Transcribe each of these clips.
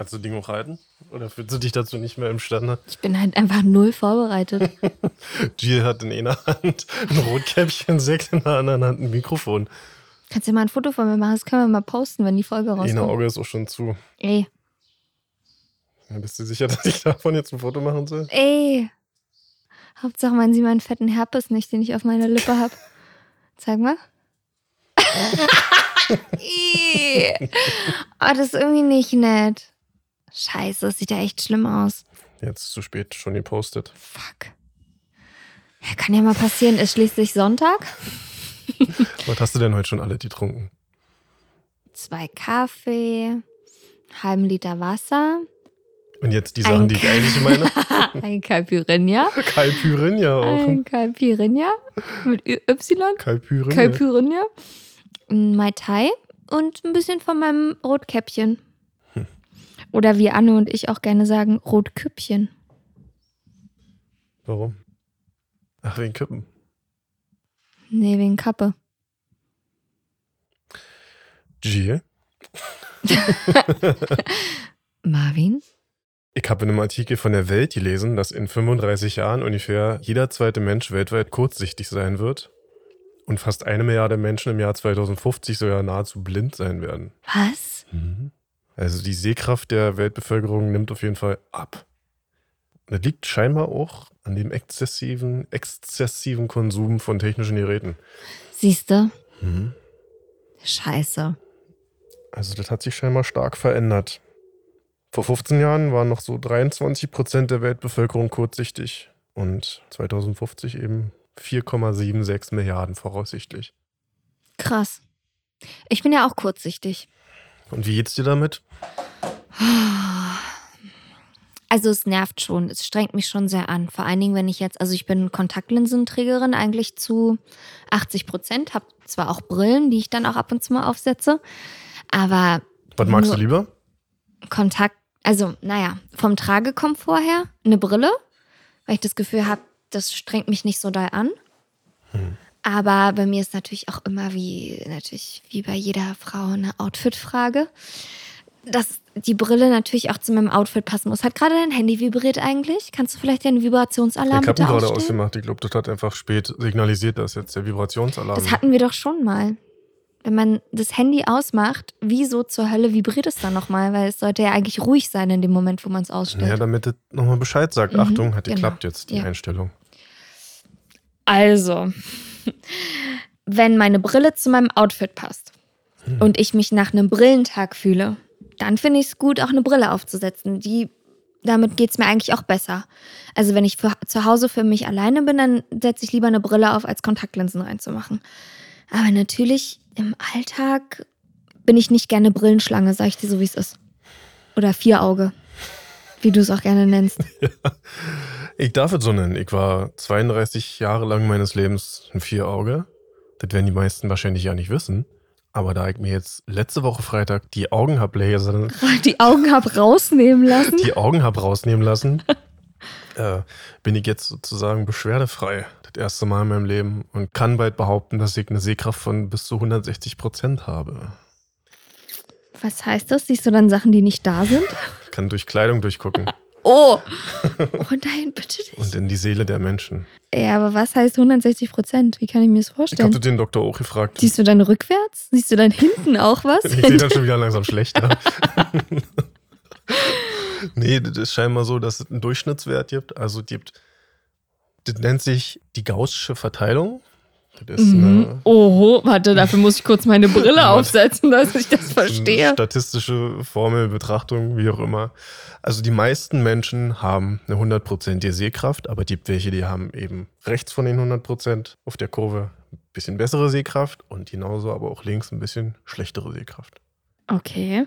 Kannst du Ding auch halten? Oder fühlst du dich dazu nicht mehr imstande? Ich bin halt einfach null vorbereitet. Jill hat in einer Hand ein Rotkäppchen, Sekt in der anderen Hand ein Mikrofon. Kannst du mal ein Foto von mir machen? Das können wir mal posten, wenn die Folge Eine rauskommt. Auge ist auch schon zu. Ey, Ja, bist du sicher, dass ich davon jetzt ein Foto machen soll? ey. Hauptsache man sieht meinen fetten Herpes nicht, den ich auf meiner Lippe hab. Zeig mal. Oh, das ist irgendwie nicht nett. Scheiße, das sieht ja echt schlimm aus. Jetzt ist zu spät, schon gepostet. Fuck. Ja, kann ja mal passieren, ist schließlich Sonntag. Was hast du denn heute schon alle getrunken? Zwei Kaffee, halben Liter Wasser, Und jetzt die Sachen, die ich eigentlich meine. ein Caipirinha, Kalpyrinha auch. ein Caipirinha mit Y, Kalpyrinha. Caipirinha, ein Mai Tai und ein bisschen von meinem Rotkäppchen. Oder wie Anne und ich auch gerne sagen, Rotküppchen. Warum? Ach, wegen Kippen. Nee, wegen Kappe. Jill? Marvin? Ich habe in einem Artikel von der Welt gelesen, dass in 35 Jahren ungefähr jeder zweite Mensch weltweit kurzsichtig sein wird und fast eine Milliarde Menschen im Jahr 2050 sogar nahezu blind sein werden. Was? Also die Sehkraft der Weltbevölkerung nimmt auf jeden Fall ab. Das liegt scheinbar auch an dem exzessiven, exzessiven Konsum von technischen Geräten. Siehst du? Mhm. Scheiße. Also das hat sich scheinbar stark verändert. Vor 15 Jahren waren noch so 23 Prozent der Weltbevölkerung kurzsichtig und 2050 eben 4,76 Milliarden voraussichtlich. Krass. Ich bin ja auch kurzsichtig. Und wie geht's dir damit? Also es nervt schon, es strengt mich schon sehr an. Vor allen Dingen, wenn ich jetzt, also ich bin Kontaktlinsenträgerin eigentlich zu 80 Prozent, habe zwar auch Brillen, die ich dann auch ab und zu mal aufsetze, aber Was magst du lieber? Kontakt, also naja, vom Tragekomfort her eine Brille, weil ich das Gefühl habe, das strengt mich nicht so doll an. Aber bei mir ist natürlich auch immer wie, natürlich wie bei jeder Frau eine Outfit-Frage, dass die Brille natürlich auch zu meinem Outfit passen muss. Hat gerade dein Handy vibriert eigentlich? Kannst du vielleicht den Vibrationsalarm ich habe ihn gerade ausstellen? ausgemacht. Ich glaube, das hat einfach spät signalisiert, dass jetzt der Vibrationsalarm. Das hatten wir doch schon mal. Wenn man das Handy ausmacht, wieso zur Hölle vibriert es dann nochmal? Weil es sollte ja eigentlich ruhig sein in dem Moment, wo man es ausstellt. ja, damit es nochmal Bescheid sagt. Mhm, Achtung, hat genau. geklappt jetzt, die Ja. Einstellung. Also, wenn meine Brille zu meinem Outfit passt und ich mich nach einem Brillentag fühle, dann finde ich es gut, auch eine Brille aufzusetzen. Die, damit geht es mir eigentlich auch besser. Also, wenn ich für, zu Hause für mich alleine bin, dann setze ich lieber eine Brille auf, als Kontaktlinsen reinzumachen. Aber natürlich im Alltag bin ich nicht gerne Brillenschlange, sag ich dir so, wie es ist. Oder Vierauge, wie du es auch gerne nennst. Ich darf es so nennen. Ich war 32 Jahre lang meines Lebens ein Vierauge. Das werden die meisten wahrscheinlich ja nicht wissen. Aber da ich mir jetzt letzte Woche Freitag die Augen hab lasern, Die Augen hab rausnehmen lassen. die Augen hab rausnehmen lassen, äh, bin ich jetzt sozusagen beschwerdefrei. Das erste Mal in meinem Leben und kann bald behaupten, dass ich eine Sehkraft von bis zu 160 Prozent habe. Was heißt das? Siehst du dann Sachen, die nicht da sind? Ich kann durch Kleidung durchgucken Oh! Oh nein, bitte nicht. und in die Seele der Menschen. Ja, aber was heißt 160 Prozent? Wie kann ich mir das Ich vorstellen? habe den Doktor auch gefragt. Siehst du dann rückwärts? Siehst du dann hinten auch was? Ich sehe dann schon wieder langsam schlechter. nee, das ist scheinbar so, dass es einen Durchschnittswert gibt. Also gibt, das nennt sich die gaußsche Verteilung. Das ist Mhm. eine, Oho, warte, dafür muss ich kurz meine Brille aufsetzen, dass ich das verstehe. statistische Formel, Betrachtung, wie auch immer. Also die meisten Menschen haben eine 100%ige Sehkraft, aber es gibt welche, die haben eben rechts von den 100% auf der Kurve ein bisschen bessere Sehkraft und genauso aber auch links ein bisschen schlechtere Sehkraft. Okay.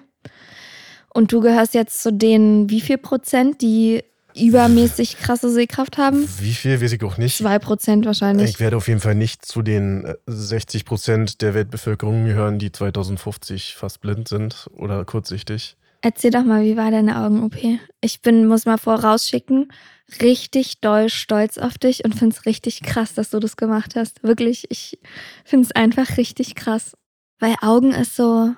Und du gehörst jetzt zu den wie viel Prozent, die übermäßig krasse Sehkraft haben? Wie viel, weiß ich auch nicht. Zwei Prozent wahrscheinlich. Ich werde auf jeden Fall nicht zu den äh, 60 Prozent der Weltbevölkerung gehören, die 2050 fast blind sind oder kurzsichtig. Erzähl doch mal, wie war deine Augen-OP? Ich bin, muss mal vorausschicken, richtig doll stolz auf dich und find's richtig krass, dass du das gemacht hast. Wirklich, ich find's einfach richtig krass. Weil Augen ist so.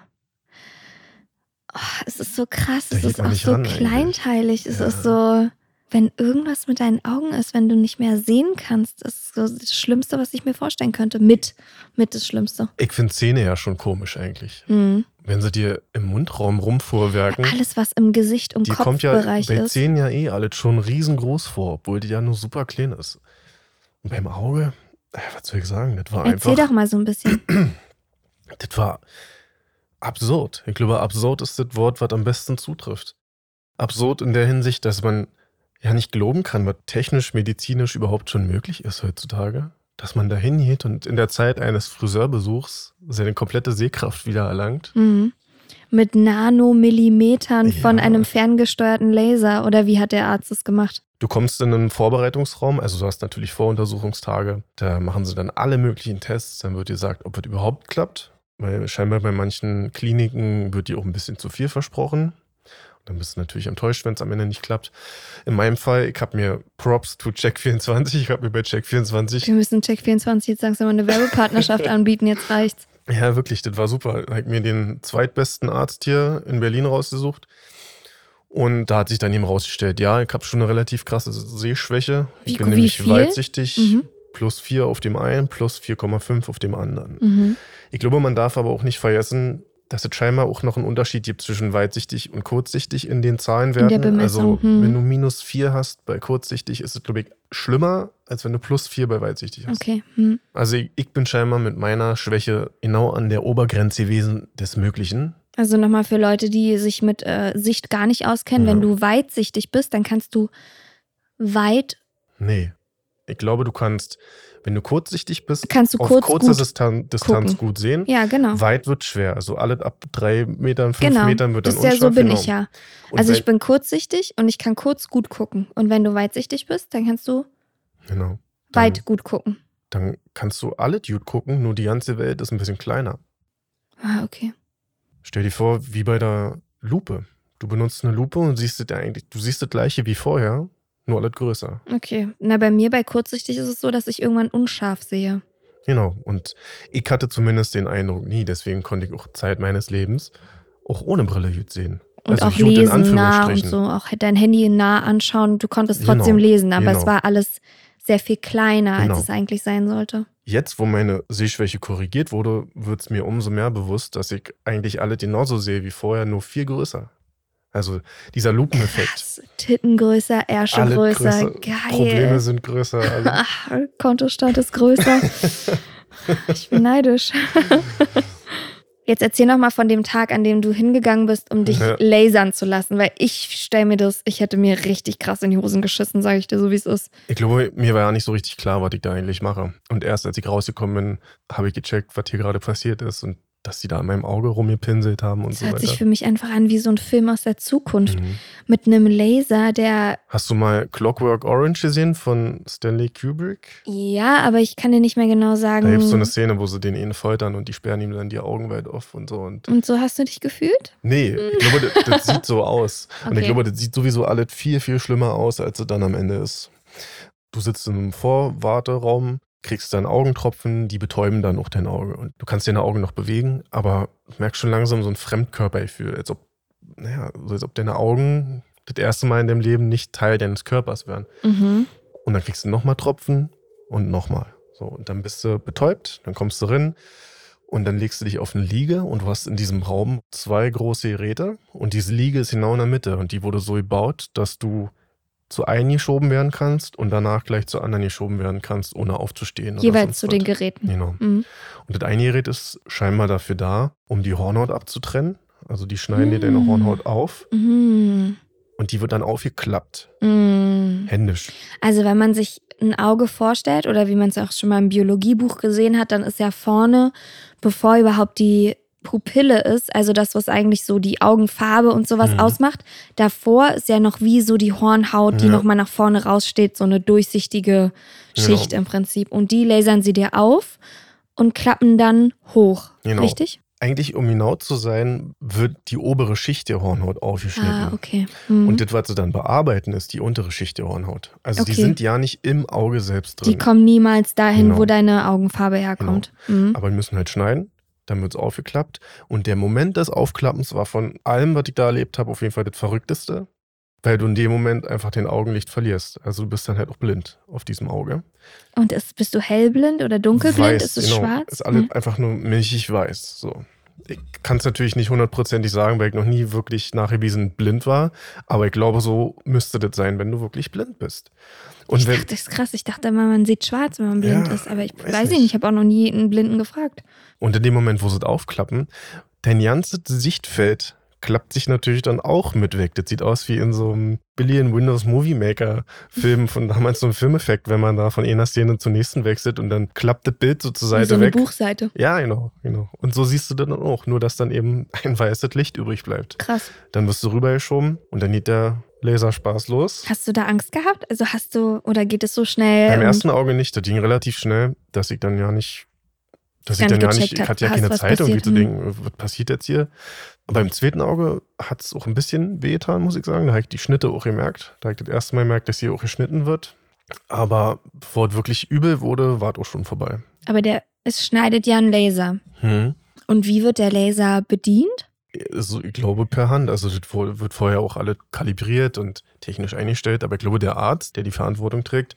Oh, es ist so krass, Da es ist auch so ran kleinteilig. Es Ja. ist so, wenn irgendwas mit deinen Augen ist, wenn du nicht mehr sehen kannst, ist das Schlimmste, was ich mir vorstellen könnte. Mit, mit das Schlimmste. Ich finde Zähne ja schon komisch eigentlich. Mhm. Wenn sie dir im Mundraum rumfuhrwerken, Alles, was im Gesicht und die kommt ja Kopfbereich bei ist. Zähnen ja eh alles schon riesengroß vor, obwohl die ja nur super klein ist. Und beim Auge, äh, was soll ich sagen, das war Erzähl einfach, doch mal so ein bisschen. das war absurd. Ich glaube, absurd ist das Wort, was am besten zutrifft. Absurd in der Hinsicht, dass man ja nicht glauben kann, was technisch, medizinisch überhaupt schon möglich ist heutzutage. Dass man da hingeht und in der Zeit eines Friseurbesuchs seine komplette Sehkraft wieder erlangt. Mhm. Mit Nanomillimetern von Ja. einem ferngesteuerten Laser. Oder wie hat der Arzt es gemacht? Du kommst in einen Vorbereitungsraum, also du hast natürlich Voruntersuchungstage. Da machen sie dann alle möglichen Tests. Dann wird dir gesagt, ob es überhaupt klappt. Weil scheinbar bei manchen Kliniken wird dir auch ein bisschen zu viel versprochen. Dann bist du natürlich enttäuscht, wenn es am Ende nicht klappt. In meinem Fall, ich habe mir Props to Check24. Ich habe mir bei Check24 Wir müssen Check24 jetzt langsam eine Werbepartnerschaft anbieten. Jetzt reicht's. Ja, wirklich, das war super. Da habe ich mir den zweitbesten Arzt hier in Berlin rausgesucht. Und da hat sich dann eben rausgestellt, ja, ich habe schon eine relativ krasse Sehschwäche. Ich Wie- bin wie nämlich viel? weitsichtig, Mhm. plus 4 auf dem einen, plus 4,5 auf dem anderen. Mhm. Ich glaube, man darf aber auch nicht vergessen, dass es scheinbar auch noch einen Unterschied gibt zwischen weitsichtig und kurzsichtig in den Zahlenwerten. In Also, hm. wenn du minus 4 hast bei kurzsichtig, ist es, glaube ich, schlimmer, als wenn du plus 4 bei weitsichtig hast. Okay. Hm. Also ich, ich bin scheinbar mit meiner Schwäche genau an der Obergrenze gewesen des Möglichen. Also nochmal für Leute, die sich mit äh, Sicht gar nicht auskennen. Ja. Wenn du weitsichtig bist, dann kannst du weit, Nee. Ich glaube, du kannst, wenn du kurzsichtig bist, kannst du auf kurz kurzer gut. Distan Distanz gucken. gut sehen. Ja, genau. Weit wird schwer. Also alles ab drei Metern, fünf Genau. Metern wird dann Das ist ja so unscharf. bin genau. ich ja. Und Also ich bin kurzsichtig und ich kann kurz gut gucken. Und wenn du weitsichtig bist, dann kannst du genau. Dann, weit gut gucken. Dann kannst du alle Dude gucken, nur die ganze Welt ist ein bisschen kleiner. Ah, okay. Stell dir vor, wie bei der Lupe. Du benutzt eine Lupe und siehst das eigentlich, du siehst das gleiche wie vorher, nur alles größer. Okay. Na, bei mir bei kurzsichtig ist es so, dass ich irgendwann unscharf sehe. Genau. Und ich hatte zumindest den Eindruck nie, deswegen konnte ich auch Zeit meines Lebens auch ohne Brille gut sehen. Und Also auch lesen nah und so, auch dein Handy nah anschauen. Du konntest trotzdem Genau, lesen, aber es genau. war alles sehr viel kleiner, Genau. als es eigentlich sein sollte. Jetzt, wo meine Sehschwäche korrigiert wurde, wird es mir umso mehr bewusst, dass ich eigentlich alle genauso sehe wie vorher, nur viel größer. Also dieser Lupeneffekt. Titten größer, Ärsche Alle größer. größer, Geil. Probleme sind größer. Ach, Kontostand ist größer. ich bin neidisch. Jetzt erzähl noch mal von dem Tag, an dem du hingegangen bist, um dich Ja. lasern zu lassen, weil ich stell mir das, ich hätte mir richtig krass in die Hosen geschissen, sage ich dir so, wie es ist. Ich glaube, mir war ja nicht so richtig klar, was ich da eigentlich mache. Und erst als ich rausgekommen bin, habe ich gecheckt, was hier gerade passiert ist und dass sie da in meinem Auge rumgepinselt haben und Das so hört weiter. sich für mich einfach an wie so ein Film aus der Zukunft. Mhm. Mit einem Laser, der. Hast du mal Clockwork Orange gesehen von Stanley Kubrick? Ja, aber ich kann dir nicht mehr genau sagen. Da gibt es so eine Szene, wo sie den ihn foltern und die sperren ihm dann die Augen weit auf und so. Und Und so hast du dich gefühlt? nee, ich glaube, das, das sieht so aus. Und ich Okay. glaube, das sieht sowieso alles viel, viel schlimmer aus, als es dann am Ende ist. Du sitzt in einem Vorwarteraum, kriegst dann Augentropfen, die betäuben dann auch dein Auge. Und du kannst deine Augen noch bewegen, aber du merkst schon langsam so ein Fremdkörpergefühl, als ob, naja, so als ob deine Augen das erste Mal in deinem Leben nicht Teil deines Körpers wären. Mhm. Und dann kriegst du nochmal Tropfen und nochmal. So, und dann bist du betäubt, dann kommst du rein und dann legst du dich auf eine Liege und du hast in diesem Raum zwei große Geräte und diese Liege ist genau in der Mitte und die wurde so gebaut, dass du zu einem geschoben werden kannst und danach gleich zu anderen geschoben werden kannst, ohne aufzustehen. Jeweils zu was. den Geräten. Genau. Mhm. Und das eine Gerät ist scheinbar dafür da, um die Hornhaut abzutrennen. Also die schneiden dir deine Mm. Hornhaut auf Mhm. und die wird dann aufgeklappt, Mhm. händisch. Also wenn man sich ein Auge vorstellt oder wie man es auch schon mal im Biologiebuch gesehen hat, dann ist ja vorne, bevor überhaupt die Pupille ist, also das, was eigentlich so die Augenfarbe und sowas Mhm. ausmacht, davor ist ja noch wie so die Hornhaut, die Ja. nochmal nach vorne raussteht, so eine durchsichtige Genau. Schicht im Prinzip. Und die lasern sie dir auf und klappen dann hoch. Genau. Richtig? Eigentlich, um genau zu sein, wird die obere Schicht der Hornhaut aufgeschnitten. Ah, okay. Mhm. Und das, was sie dann bearbeiten, ist die untere Schicht der Hornhaut. Also die Okay. sind ja nicht im Auge selbst drin. die kommen niemals dahin, Genau. wo deine Augenfarbe herkommt. Mhm. aber die müssen halt schneiden. Dann wird es aufgeklappt. Und der Moment des Aufklappens war von allem, was ich da erlebt habe, auf jeden Fall das Verrückteste. Weil du in dem Moment einfach den Augenlicht verlierst. Also du bist dann halt auch blind auf diesem Auge. Und ist, bist du hellblind oder dunkelblind? Weiß, ist es genau. schwarz? Ist alles Mhm. einfach nur milchig weiß. So. Ich kann es natürlich nicht hundertprozentig sagen, weil ich noch nie wirklich nachgewiesen blind war. Aber ich glaube, so müsste das sein, wenn du wirklich blind bist. Und ich dachte, das ist krass. Ich dachte immer, man sieht schwarz, wenn man blind Ja, ist. Aber ich weiß weiß, nicht. nicht, ich habe auch noch nie einen Blinden gefragt. Und in dem Moment, wo sie es aufklappen, dein ganzes Sichtfeld klappt sich natürlich dann auch mit weg. Das sieht aus wie in so einem billigen Windows Movie Maker Film von damals so ein Filmeffekt, wenn man da von einer Szene zur nächsten wechselt und dann klappt das Bild so zur Wie Seite so eine weg. Buchseite. Ja, genau, genau. Und so siehst du dann auch, nur dass dann eben ein weißes Licht übrig bleibt. Krass. Dann wirst du rübergeschoben und dann geht der Laserspaß los. Hast du da Angst gehabt? Also hast du, oder geht es so schnell? Beim und- ersten Auge nicht, das ging relativ schnell, dass ich dann ja nicht, dass ich dann ja nicht, ich hat, hatte ja keine Zeit, irgendwie passiert, zu denken, was passiert jetzt hier. Aber beim zweiten Auge hat es auch ein bisschen wehgetan, muss ich sagen. Da habe ich die Schnitte auch gemerkt. Da habe ich das erste Mal gemerkt, dass hier auch geschnitten wird. Aber bevor es wirklich übel wurde, war es auch schon vorbei. Aber der, es schneidet ja einen Laser. Hm. Und wie wird der Laser bedient? Also ich glaube per Hand. Also das wird vorher auch alle kalibriert und technisch eingestellt. Aber ich glaube, der Arzt, der die Verantwortung trägt,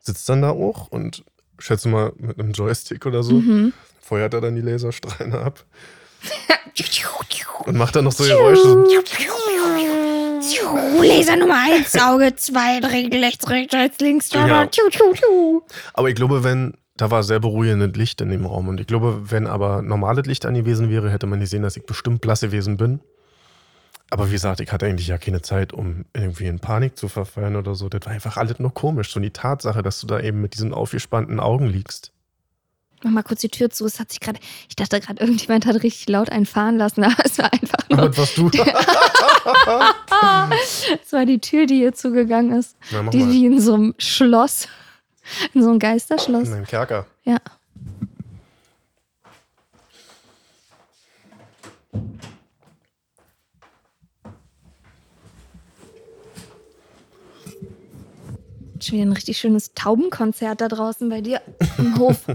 sitzt dann da auch und schätze mal mit einem Joystick oder so. Mhm. feuert er dann die Laserstrahlen ab und macht dann noch so Geräusche. so- Laser Nummer 1, Auge 2, rechts, rechts, rechts, links, Ja. Aber ich glaube, wenn, da war sehr beruhigendes Licht in dem Raum. Und ich glaube, wenn aber normales Licht angewiesen wäre, hätte man gesehen, dass ich bestimmt blass gewesen bin. Aber wie gesagt, ich hatte eigentlich ja keine Zeit, um irgendwie in Panik zu verfallen oder so. Das war einfach alles nur komisch. So die Tatsache, dass du da eben mit diesen aufgespannten Augen liegst. Mach mal kurz die Tür zu. Es hat sich gerade, ich dachte gerade, irgendjemand hat richtig laut einen fahren lassen, aber es war einfach nur, Und was du? es war die Tür, die hier zugegangen ist. Na, Die wie in so einem Schloss. In so einem Geisterschloss. In einem Kerker. Ja. Schon wieder ein richtig schönes Taubenkonzert da draußen bei dir im Hof.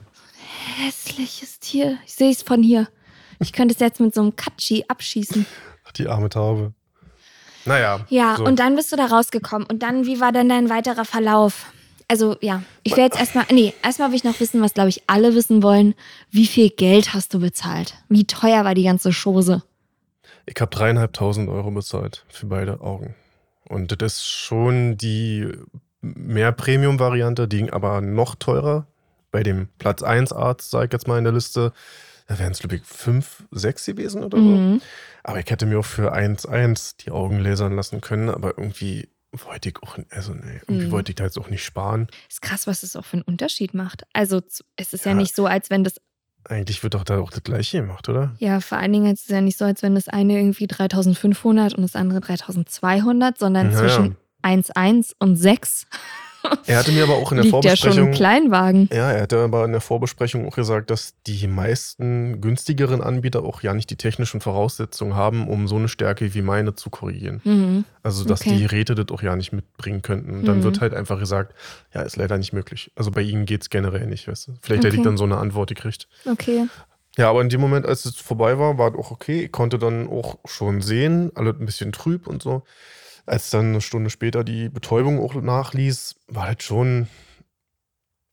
Hässliches Tier. Ich sehe es von hier. Ich könnte es jetzt mit so einem Katschi abschießen. Ach, die arme Taube. Naja. Ja, so. und dann bist du da rausgekommen. Und dann, wie war denn dein weiterer Verlauf? Also, ja, ich will jetzt erstmal, nee, erstmal will ich noch wissen, was, glaube ich, alle wissen wollen. Wie viel Geld hast du bezahlt? Wie teuer war die ganze Chose? Ich habe dreieinhalbtausend Euro bezahlt für beide Augen. Und das ist schon die mehr Premium-Variante, die ging aber noch teurer. Bei dem Platz 1 Arzt, sag ich jetzt mal in der Liste, da wären es, glaube ich, 5, 6 gewesen oder so. Mhm. Aber ich hätte mir auch für 1,1 die Augen lasern lassen können, aber irgendwie wollte ich auch, also nee, irgendwie Mhm. wollte ich da jetzt auch nicht sparen. Ist krass, was es auch für einen Unterschied macht. Also, es ist ja, Ja. nicht so, als wenn das, Eigentlich wird doch da auch das Gleiche gemacht, oder? ja, vor allen Dingen ist es ja nicht so, als wenn das eine irgendwie 3500 und das andere 3200, sondern Ja, zwischen 1,1 und 6 Er hatte mir aber auch in der liegt ja schon Vorbesprechung. ein Kleinwagen. Ja, er hatte aber in der Vorbesprechung auch gesagt, dass die meisten günstigeren Anbieter auch ja nicht die technischen Voraussetzungen haben, um so eine Stärke wie meine zu korrigieren. Mhm. Also, dass Okay. die Geräte das auch ja nicht mitbringen könnten. Und dann Mhm. wird halt einfach gesagt, ja, ist leider nicht möglich. Also bei ihnen geht es generell nicht, weißt du. Vielleicht hätte ich Okay. dann so eine Antwort gekriegt. Okay. Ja, aber in dem Moment, als es vorbei war, war es auch okay. Ich konnte dann auch schon sehen, alles ein bisschen trüb und so. Als dann eine Stunde später die Betäubung auch nachließ, war halt schon.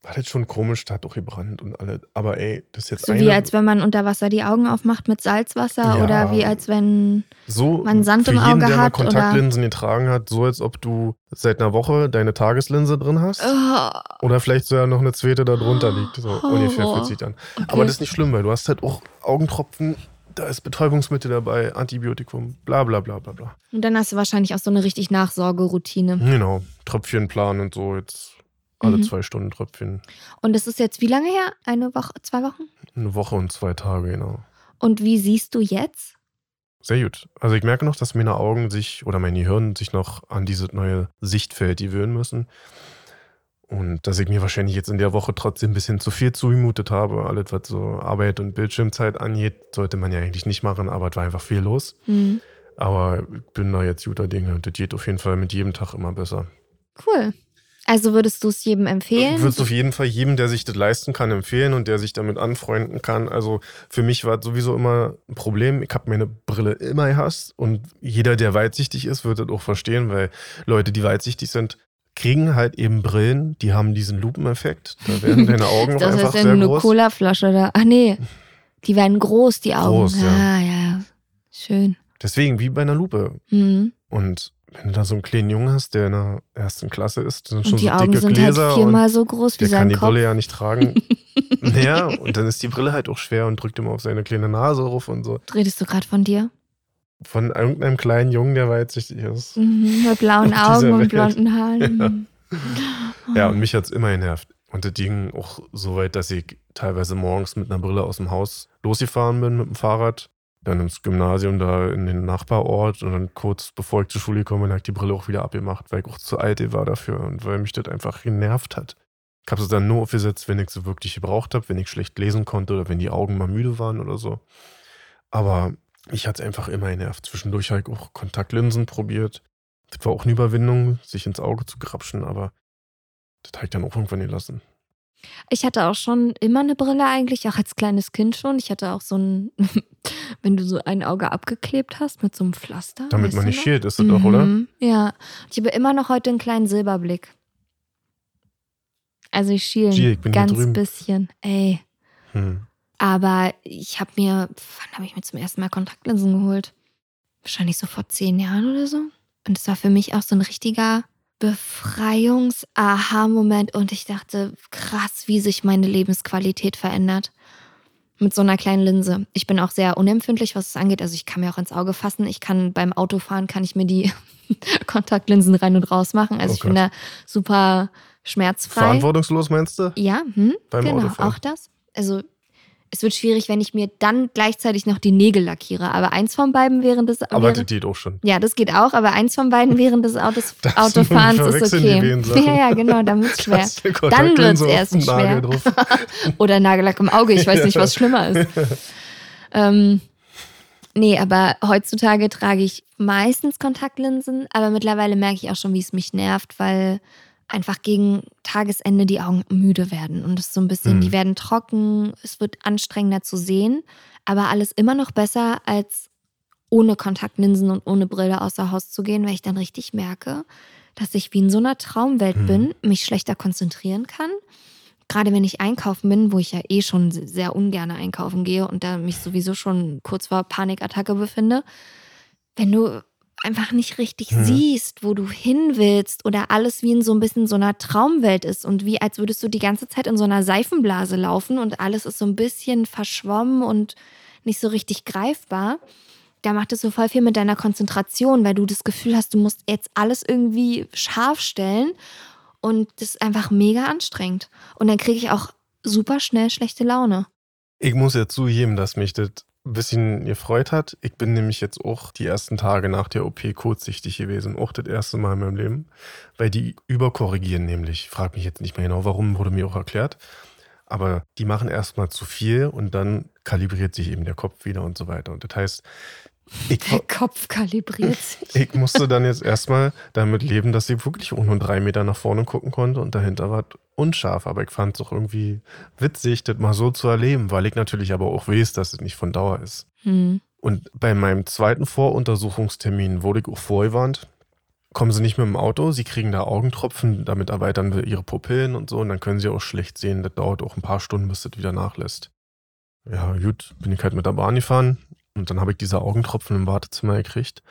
war das schon komisch, da hat doch gebrannt und alle. Aber ey, das ist jetzt So eine. wie als wenn man unter Wasser die Augen aufmacht mit Salzwasser Ja. oder wie als wenn. so man Sand im jeden, Auge der hat, oder- Kontaktlinsen getragen hat, so als ob du seit einer Woche deine Tageslinse drin hast. Oh, Oder vielleicht sogar noch eine zweite da drunter liegt. So Horror. ungefähr fühlt sich an. okay. Aber das ist nicht schlimm, weil du hast halt auch Augentropfen, da ist Betäubungsmittel dabei, Antibiotikum, bla bla bla bla bla. Und dann hast du wahrscheinlich auch so eine richtig Nachsorgeroutine. Genau, Tröpfchenplan und so, jetzt alle Mhm. zwei Stunden Tröpfchen. Und das ist jetzt wie lange her? Eine Woche, zwei Wochen? Eine Woche und zwei Tage, genau. Und wie siehst du jetzt? Sehr gut. Also ich merke noch, dass meine Augen sich oder mein Gehirn sich noch an dieses neue Sichtfeld gewöhnen müssen. Und dass ich mir wahrscheinlich jetzt in der Woche trotzdem ein bisschen zu viel zugemutet habe. Alles, was so Arbeit und Bildschirmzeit angeht, sollte man ja eigentlich nicht machen, aber es war einfach viel los. Hm. Aber ich bin da jetzt guter Dinge und das geht auf jeden Fall mit jedem Tag immer besser. Cool. Also würdest du es jedem empfehlen? Ich würde es auf jeden Fall jedem, der sich das leisten kann, empfehlen und der sich damit anfreunden kann. Also für mich war es sowieso immer ein Problem. Ich habe meine Brille immer gehasst und jeder, der weitsichtig ist, wird das auch verstehen, weil Leute, die weitsichtig sind, kriegen halt eben Brillen, die haben diesen Lupeneffekt. Da werden deine Augen das einfach ist ja sehr eine groß. Colaflasche da. Ach nee, die werden groß, die Augen. Groß, ja. Ah, ja. Schön. Deswegen wie bei einer Lupe. Mhm. Und wenn du da so einen kleinen Jungen hast, der in der ersten Klasse ist, dann sind schon Und die so Augen dicke sind Gläser halt viermal so groß wie Der kann die Kopf. Brille ja nicht tragen. naja, und dann ist die Brille halt auch schwer und drückt immer auf seine kleine Nase ruf und so. Redest du gerade von dir? Von irgendeinem kleinen Jungen, der weitsichtig ist. Mhm, mit blauen Augen und Welt. blonden Haaren. Ja, und mich hat's immer genervt. Und das ging auch so weit, dass ich teilweise morgens mit einer Brille aus dem Haus losgefahren bin mit dem Fahrrad. Dann ins Gymnasium da in den Nachbarort und dann kurz bevor ich zur Schule gekommen bin, habe ich die Brille auch wieder abgemacht, weil ich auch zu alt war dafür und weil mich das einfach genervt hat. Ich habe es dann nur aufgesetzt, wenn ich sie wirklich gebraucht habe, wenn ich schlecht lesen konnte oder wenn die Augen mal müde waren oder so. Aber mich hat es einfach immer genervt. Zwischendurch habe ich auch Kontaktlinsen probiert. Das war auch eine Überwindung, sich ins Auge zu grapschen, aber das habe ich dann auch irgendwann gelassen. Ich hatte auch schon immer eine Brille eigentlich, auch als kleines Kind schon. Ich hatte auch so ein, wenn du so ein Auge abgeklebt hast mit so einem Pflaster. Damit man nicht schielt, ist das doch, oder? Mhm, Ja. Ich habe immer noch heute einen kleinen Silberblick. Also ich schiele ich ein ganz drüben. bisschen. Ey. Hm. Aber ich habe mir, wann habe ich mir zum ersten Mal Kontaktlinsen geholt? Wahrscheinlich so vor zehn Jahren oder so. Und es war für mich auch so ein richtiger Befreiungs-Aha-Moment. Und ich dachte, krass, wie sich meine Lebensqualität verändert. Mit so einer kleinen Linse. Ich bin auch sehr unempfindlich, was es angeht. Also ich kann mir auch ins Auge fassen. Ich kann beim Autofahren, kann ich mir die Kontaktlinsen rein und raus machen. Also Oh ich bin da super schmerzfrei. Verantwortungslos meinst du? Ja, hm, Beim genau, Autofahren. auch das. Also es wird schwierig, wenn ich mir dann gleichzeitig noch die Nägel lackiere. Aber eins von beiden während des Aber während, das geht auch schon. ja, das geht auch, aber eins von beiden während des Autos, Das Autofahrens ist okay. Ja, ja, genau, dann wird's schwer. Hast du Dann wird's auf erst schwer. Oder Nagellack im Auge, ich weiß nicht, was schlimmer ist. Ähm, nee, aber heutzutage trage ich meistens Kontaktlinsen, aber mittlerweile merke ich auch schon, wie es mich nervt, weil einfach gegen Tagesende die Augen müde werden und es ist so ein bisschen, Mhm. die werden trocken, es wird anstrengender zu sehen, aber alles immer noch besser als ohne Kontaktlinsen und ohne Brille außer Haus zu gehen, weil ich dann richtig merke, dass ich wie in so einer Traumwelt Mhm. bin, mich schlechter konzentrieren kann. Gerade wenn ich einkaufen bin, wo ich ja eh schon sehr ungern einkaufen gehe und da mich sowieso schon kurz vor Panikattacke befinde, wenn du einfach nicht richtig Mhm. siehst, wo du hin willst oder alles wie in so ein bisschen so einer Traumwelt ist und wie als würdest du die ganze Zeit in so einer Seifenblase laufen und alles ist so ein bisschen verschwommen und nicht so richtig greifbar. Da macht es so voll viel mit deiner Konzentration, weil du das Gefühl hast, du musst jetzt alles irgendwie scharf stellen und das ist einfach mega anstrengend. Und dann kriege ich auch super schnell schlechte Laune. Ich muss ja zugeben, dass mich das ein bisschen gefreut hat. Ich bin nämlich jetzt auch die ersten Tage nach der OP kurzsichtig gewesen. Auch das erste Mal in meinem Leben. Weil die überkorrigieren nämlich. Frag mich jetzt nicht mehr genau, warum, wurde mir auch erklärt. Aber die machen erstmal zu viel und dann kalibriert sich eben der Kopf wieder und so weiter. Und das heißt, ich, Der Kopf kalibriert sich. ich musste dann jetzt erstmal damit leben, dass ich wirklich auch nur drei Meter nach vorne gucken konnte und dahinter war unscharf. Aber ich fand es auch irgendwie witzig, das mal so zu erleben, weil ich natürlich aber auch weiß, dass es nicht von Dauer ist. Hm. Und bei meinem zweiten Voruntersuchungstermin wurde ich auch vorgewarnt, kommen sie nicht mit dem Auto, sie kriegen da Augentropfen, damit erweitern wir ihre Pupillen und so und dann können sie auch schlecht sehen. Das dauert auch ein paar Stunden, bis das wieder nachlässt. Ja, gut, bin ich halt mit der Bahn gefahren und dann habe ich diese Augentropfen im Wartezimmer gekriegt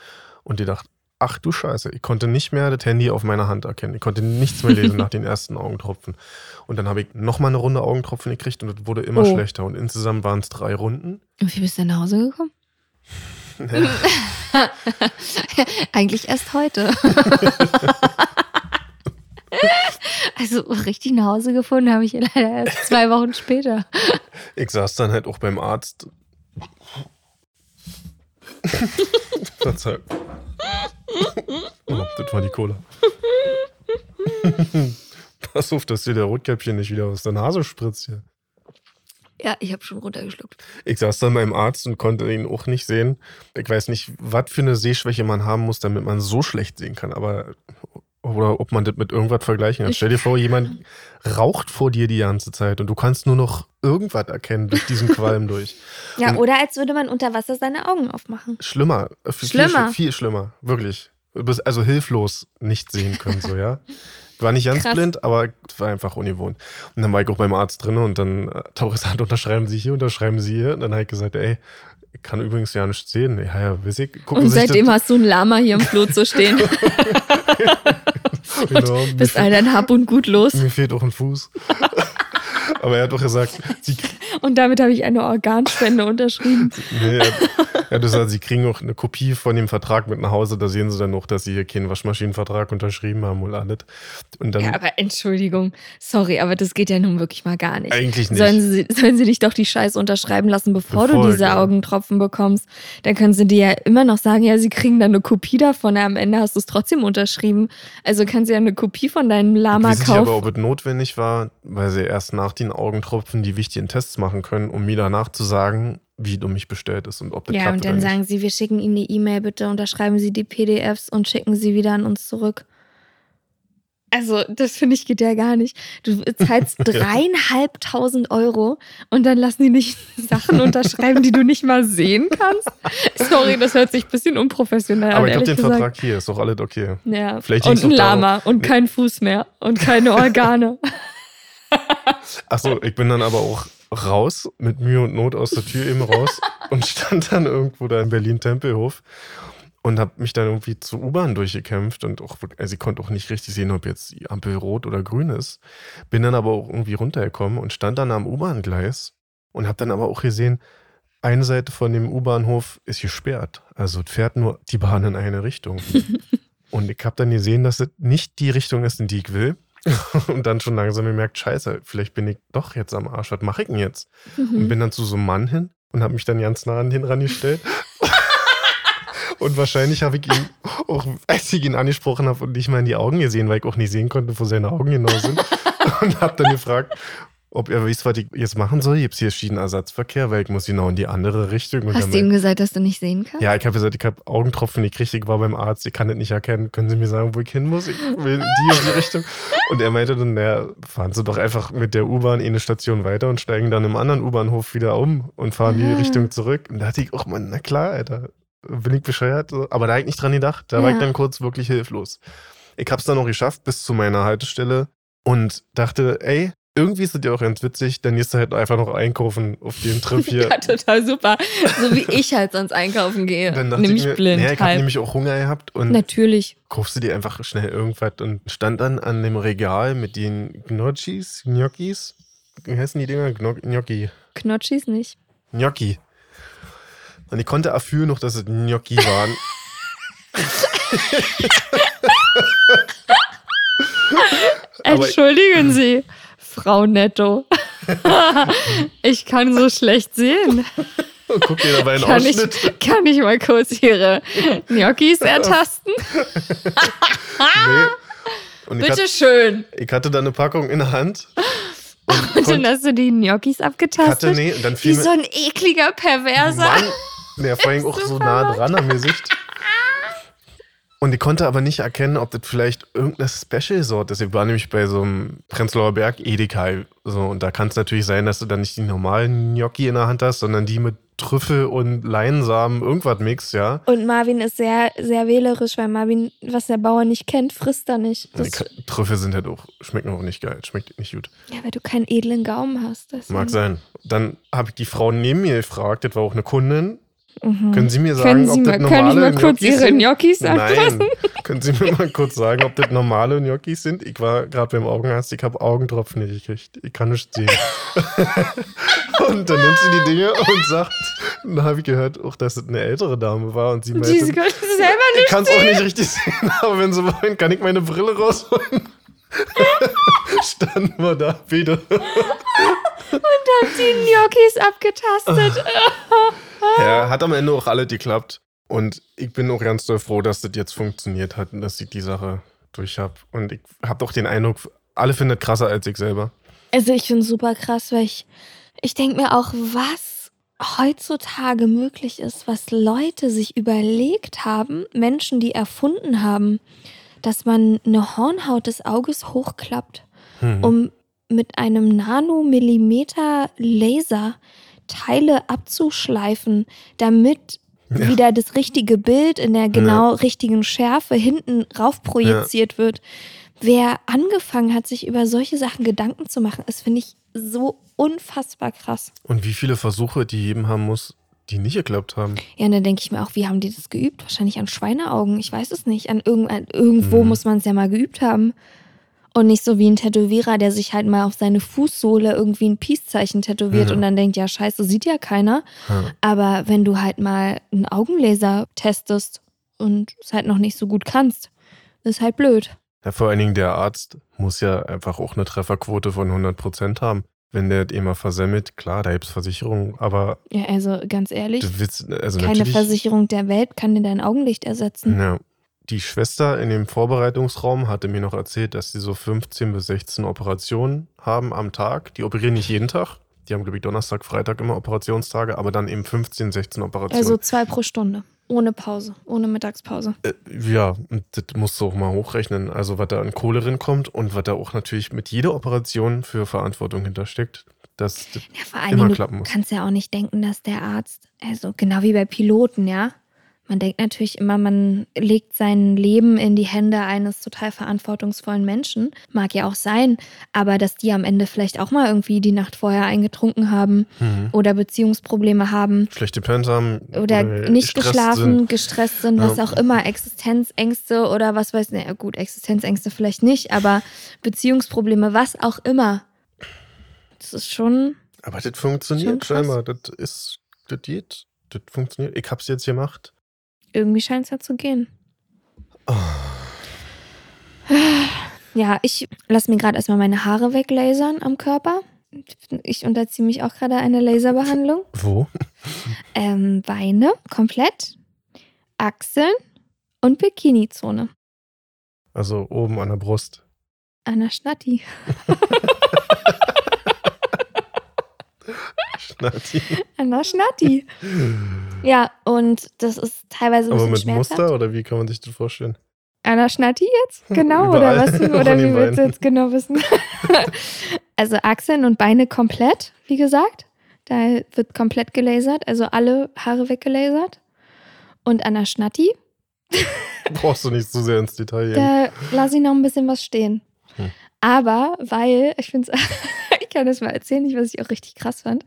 und die dachte, ach du Scheiße, ich konnte nicht mehr das Handy auf meiner Hand erkennen. Ich konnte nichts mehr lesen nach den ersten Augentropfen. Und dann habe ich nochmal eine Runde Augentropfen gekriegt und das wurde immer Oh. schlechter. Und insgesamt waren es drei Runden. Und wie bist du nach Hause gekommen? Eigentlich erst heute. also richtig nach Hause gefunden habe ich leider erst zwei Wochen später. Ich saß dann halt auch beim Arzt. Verzeihung. Oh, das war die Cola. Pass auf, dass dir der Rotkäppchen nicht wieder aus der Nase spritzt hier. Ja, ich habe schon runtergeschluckt. Ich saß dann beim Arzt und konnte ihn auch nicht sehen. Ich weiß nicht, was für eine Sehschwäche man haben muss, damit man so schlecht sehen kann. Aber oder ob man das mit irgendwas vergleichen kann. Stell dir vor, jemand raucht vor dir die ganze Zeit und du kannst nur noch irgendwas erkennen durch diesen Qualm durch. Ja, Und- oder als würde man unter Wasser seine Augen aufmachen. Schlimmer. Äh, Viel, Schlimmer. Viel, viel schlimmer. Wirklich. Du bist also hilflos nicht sehen können, so, ja. War nicht ganz Krass. blind, aber war einfach ungewohnt. Und dann war ich auch beim Arzt drin und dann äh, hat er gesagt, unterschreiben Sie hier, unterschreiben Sie hier. Und dann habe ich gesagt, ey, ich kann übrigens ja nicht sehen. Ja, ja, weiß ich. Gucken Und seitdem hast du ein Lama hier im Flur zu stehen. Genau, Bist fe dein Hab und Gut los. mir fehlt auch ein Fuß. aber er hat doch gesagt, Sie, Und damit habe ich eine Organspende unterschrieben. er, er hat gesagt, Sie kriegen auch eine Kopie von dem Vertrag mit nach Hause. Da sehen Sie dann noch, dass Sie hier keinen Waschmaschinenvertrag unterschrieben haben und alles. Und dann Ja, aber Entschuldigung. Sorry, aber das geht ja nun wirklich mal gar nicht. eigentlich nicht. Sollen sie, sollen sie dich doch die Scheiße unterschreiben lassen, bevor, Bevor, du diese genau. Augentropfen bekommst? Dann können sie dir ja immer noch sagen, ja, sie kriegen dann eine Kopie davon. Am Ende hast du es trotzdem unterschrieben. Also kannst du ja eine Kopie von deinem Lama Ich weiß nicht aber, kaufen. ob es notwendig war, weil sie erst nach den Augentropfen die wichtigen Tests machen können, um mir danach zu sagen, wie du mich bestellt ist und ob das Ja, klappt und dann sagen sie, wir schicken Ihnen eine E-Mail, bitte unterschreiben Sie die PDFs und schicken sie wieder an uns zurück. Also, das finde ich geht ja gar nicht. Du zahlst dreieinhalbtausend Euro und dann lassen die nicht Sachen unterschreiben, die du nicht mal sehen kannst. Sorry, das hört sich ein bisschen unprofessionell an, Aber ich habe den gesagt. Vertrag hier, ist doch alles okay. Ja. Vielleicht und ein Lama und Nee. kein Fuß mehr und keine Organe. Achso, ich bin dann aber auch raus, mit Mühe und Not aus der Tür eben raus und stand dann irgendwo da in Berlin-Tempelhof und habe mich dann irgendwie zur U-Bahn durchgekämpft und auch, also ich konnte auch nicht richtig sehen, ob jetzt die Ampel rot oder grün ist. Bin dann aber auch irgendwie runtergekommen und stand dann am U-Bahn-Gleis und habe dann aber auch gesehen, eine Seite von dem U-Bahnhof ist gesperrt. Also fährt nur die Bahn in eine Richtung. und ich habe dann gesehen, dass es nicht die Richtung ist, in die ich will. Und dann schon langsam gemerkt, scheiße, vielleicht bin ich doch jetzt am Arsch. Was mache ich denn jetzt? Und Mhm. bin dann zu so einem Mann hin und habe mich dann ganz nah an den rangestellt. und wahrscheinlich habe ich ihn auch, als ich ihn angesprochen habe und nicht mal in die Augen gesehen, weil ich auch nicht sehen konnte, wo seine Augen genau sind. und habe dann gefragt, ob er weiß, was ich jetzt machen soll. Gibt es hier Schienenersatzverkehr, weil ich muss genau in die andere Richtung. Und Hast du ihm gesagt, dass du nicht sehen kannst? ja, ich habe gesagt, ich habe Augentropfen gekriegt, ich war beim Arzt, ich kann das nicht erkennen. Können Sie mir sagen, wo ich hin muss? Ich will in die und die Richtung. Und er meinte dann, naja, fahren Sie doch einfach mit der U-Bahn eine Station weiter und steigen dann im anderen U-Bahnhof wieder um und fahren die Ah. Richtung zurück. Und da dachte ich, oh Mann, na klar, Alter, bin ich bescheuert? Aber da habe ich nicht dran gedacht. Da war Ja. ich dann kurz wirklich hilflos. Ich habe es dann noch geschafft bis zu meiner Haltestelle und dachte, ey, irgendwie ist das ja auch ganz witzig, dann gehst du halt einfach noch einkaufen auf den Trip hier. Ja, total super. So wie ich halt sonst einkaufen gehe. Dann Nämlich ich mir, blind. ja, ich habe nämlich auch Hunger gehabt und Natürlich. kaufst du dir einfach schnell irgendwas und stand dann an dem Regal mit den Gnocchis, Gnocchis, wie heißen die Dinger? Gno Gnocchi. Knotschis nicht. Gnocchi. Und ich konnte erfühlen noch, dass es Gnocchi waren. Entschuldigen Sie, Frau Netto. ich kann so schlecht sehen. Und guck dir dabei einen Kann ich, Ausschnitt. kann ich mal kurz Ihre Gnocchis ertasten? Nee. Ich, Bitte hat, schön. ich hatte da eine Packung in der Hand. Und Und dann hast du die Gnocchis abgetastet. hatte, nee, dann Wie fiel so mir, ein ekliger Perverser. Mann, der vor allem auch so nah dran am Gesicht. Und ich konnte aber nicht erkennen, ob das vielleicht irgendeine Special-Sorte ist. Ich war nämlich bei so einem Prenzlauer Berg Edeka. So, und da kann es natürlich sein, dass du dann nicht die normalen Gnocchi in der Hand hast, sondern die mit Trüffel und Leinsamen, irgendwas mix, ja. Und Marvin ist sehr, sehr wählerisch, weil Marvin, was der Bauer nicht kennt, frisst er nicht. Das, Trüffel sind halt auch, schmecken auch nicht geil, schmeckt nicht gut. ja, weil du keinen edlen Gaumen hast. deswegen. Mag sein. Dann habe ich die Frau neben mir gefragt, das war auch eine Kundin. Mhm. Können Sie mir sagen, Können Sie ob mal, das kann ich normale mal kurz Gnocchis Ihre sind? Gnocchis Nein. anfassen? Können Sie mir mal kurz sagen, ob das normale Gnocchis sind? Ich war gerade beim Augenarzt, ich habe Augentropfen nicht gekriegt. Ich kann nicht sehen. und dann nimmt sie die Dinge und sagt, dann habe ich gehört, auch, dass es eine ältere Dame war und sie meinte, können sie selber ich nicht. kann es auch nicht richtig sehen, aber wenn Sie wollen, kann ich meine Brille rausholen. Standen wir da wieder. Haben die Gnocchis abgetastet. Ja, hat am Ende auch alle geklappt. Und ich bin auch ganz doll froh, dass das jetzt funktioniert hat und dass ich die Sache durch habe. Und ich habe doch den Eindruck, alle finden das krasser als ich selber. Also ich finde super krass, weil ich, ich denke mir auch, was heutzutage möglich ist, was Leute sich überlegt haben, Menschen, die erfunden haben, dass man eine Hornhaut des Auges hochklappt, Hm. um mit einem Nanomillimeter Laser Teile abzuschleifen, damit Ja. wieder das richtige Bild in der genau richtigen Schärfe hinten rauf projiziert wird. Wer angefangen hat, sich über solche Sachen Gedanken zu machen, ist, finde ich, so unfassbar krass. Und wie viele Versuche die jedem haben muss, die nicht geklappt haben. Ja, und dann denke ich mir auch, wie haben die das geübt? Wahrscheinlich an Schweineaugen. Ich weiß es nicht. An irgend, irgendwo Mhm. muss man es ja mal geübt haben. Und nicht so wie ein Tätowierer, der sich halt mal auf seine Fußsohle irgendwie ein Peace-Zeichen tätowiert Ja. und dann denkt, ja, scheiße, sieht ja keiner. Ja. Aber wenn du halt mal einen Augenlaser testest und es halt noch nicht so gut kannst, ist halt blöd. Ja, vor allen Dingen der Arzt muss ja einfach auch eine Trefferquote von 100% haben. Wenn der immer versemmelt, klar, da gibt es Versicherungen, aber Ja, also ganz ehrlich, willst, also keine Versicherung der Welt kann dir dein Augenlicht ersetzen. Ja, die Schwester in dem Vorbereitungsraum hatte mir noch erzählt, dass sie so 15 bis 16 Operationen haben am Tag. Die operieren nicht jeden Tag. Die haben, glaube ich, Donnerstag, Freitag immer Operationstage, aber dann eben 15, 16 Operationen. Also zwei pro Stunde. Ohne Pause, ohne Mittagspause. Äh, ja, und das musst du auch mal hochrechnen. Also, was da an Kohle drin kommt und was da auch natürlich mit jeder Operation für Verantwortung hintersteckt. Das, das Ja, vor allem, Immer du klappen muss. kannst ja auch nicht denken, dass der Arzt, also genau wie bei Piloten, ja. Man denkt natürlich immer, man legt sein Leben in die Hände eines total verantwortungsvollen Menschen. Mag ja auch sein, aber dass die am Ende vielleicht auch mal irgendwie die Nacht vorher eingetrunken haben Mhm. oder Beziehungsprobleme haben schlechte Pens haben oder nicht geschlafen, sind. gestresst sind, was Ja. auch immer, Existenzängste oder was weiß ich, naja, gut, Existenzängste vielleicht nicht, aber Beziehungsprobleme, was auch immer. Das ist schon, Aber das funktioniert scheinbar. Das ist, das geht. Das funktioniert. Ich hab's jetzt gemacht. Irgendwie scheint es ja zu gehen. Ja, ich lasse mir gerade erstmal meine Haare weglasern am Körper. Ich unterziehe mich auch gerade einer Laserbehandlung. Wo? Ähm, Beine komplett, Achseln und Bikini-Zone. Also oben an der Brust. Anna Schnatti. Schnatti. Anna Schnatti. Ja, und das ist teilweise ein Aber mit schmerzhaft. Muster oder wie kann man sich das vorstellen? Anna Schnatti jetzt? Genau, Überall. oder was? Oder an wie willst du jetzt genau wissen? also Achseln und Beine komplett, wie gesagt. Da wird komplett gelasert, also alle Haare weggelasert. Und Anna Schnatti, Brauchst du nicht so sehr ins Detail gehen. da lasse ich noch ein bisschen was stehen. Hm. Aber, weil, ich finde ich kann das mal erzählen, nicht, was ich auch richtig krass fand.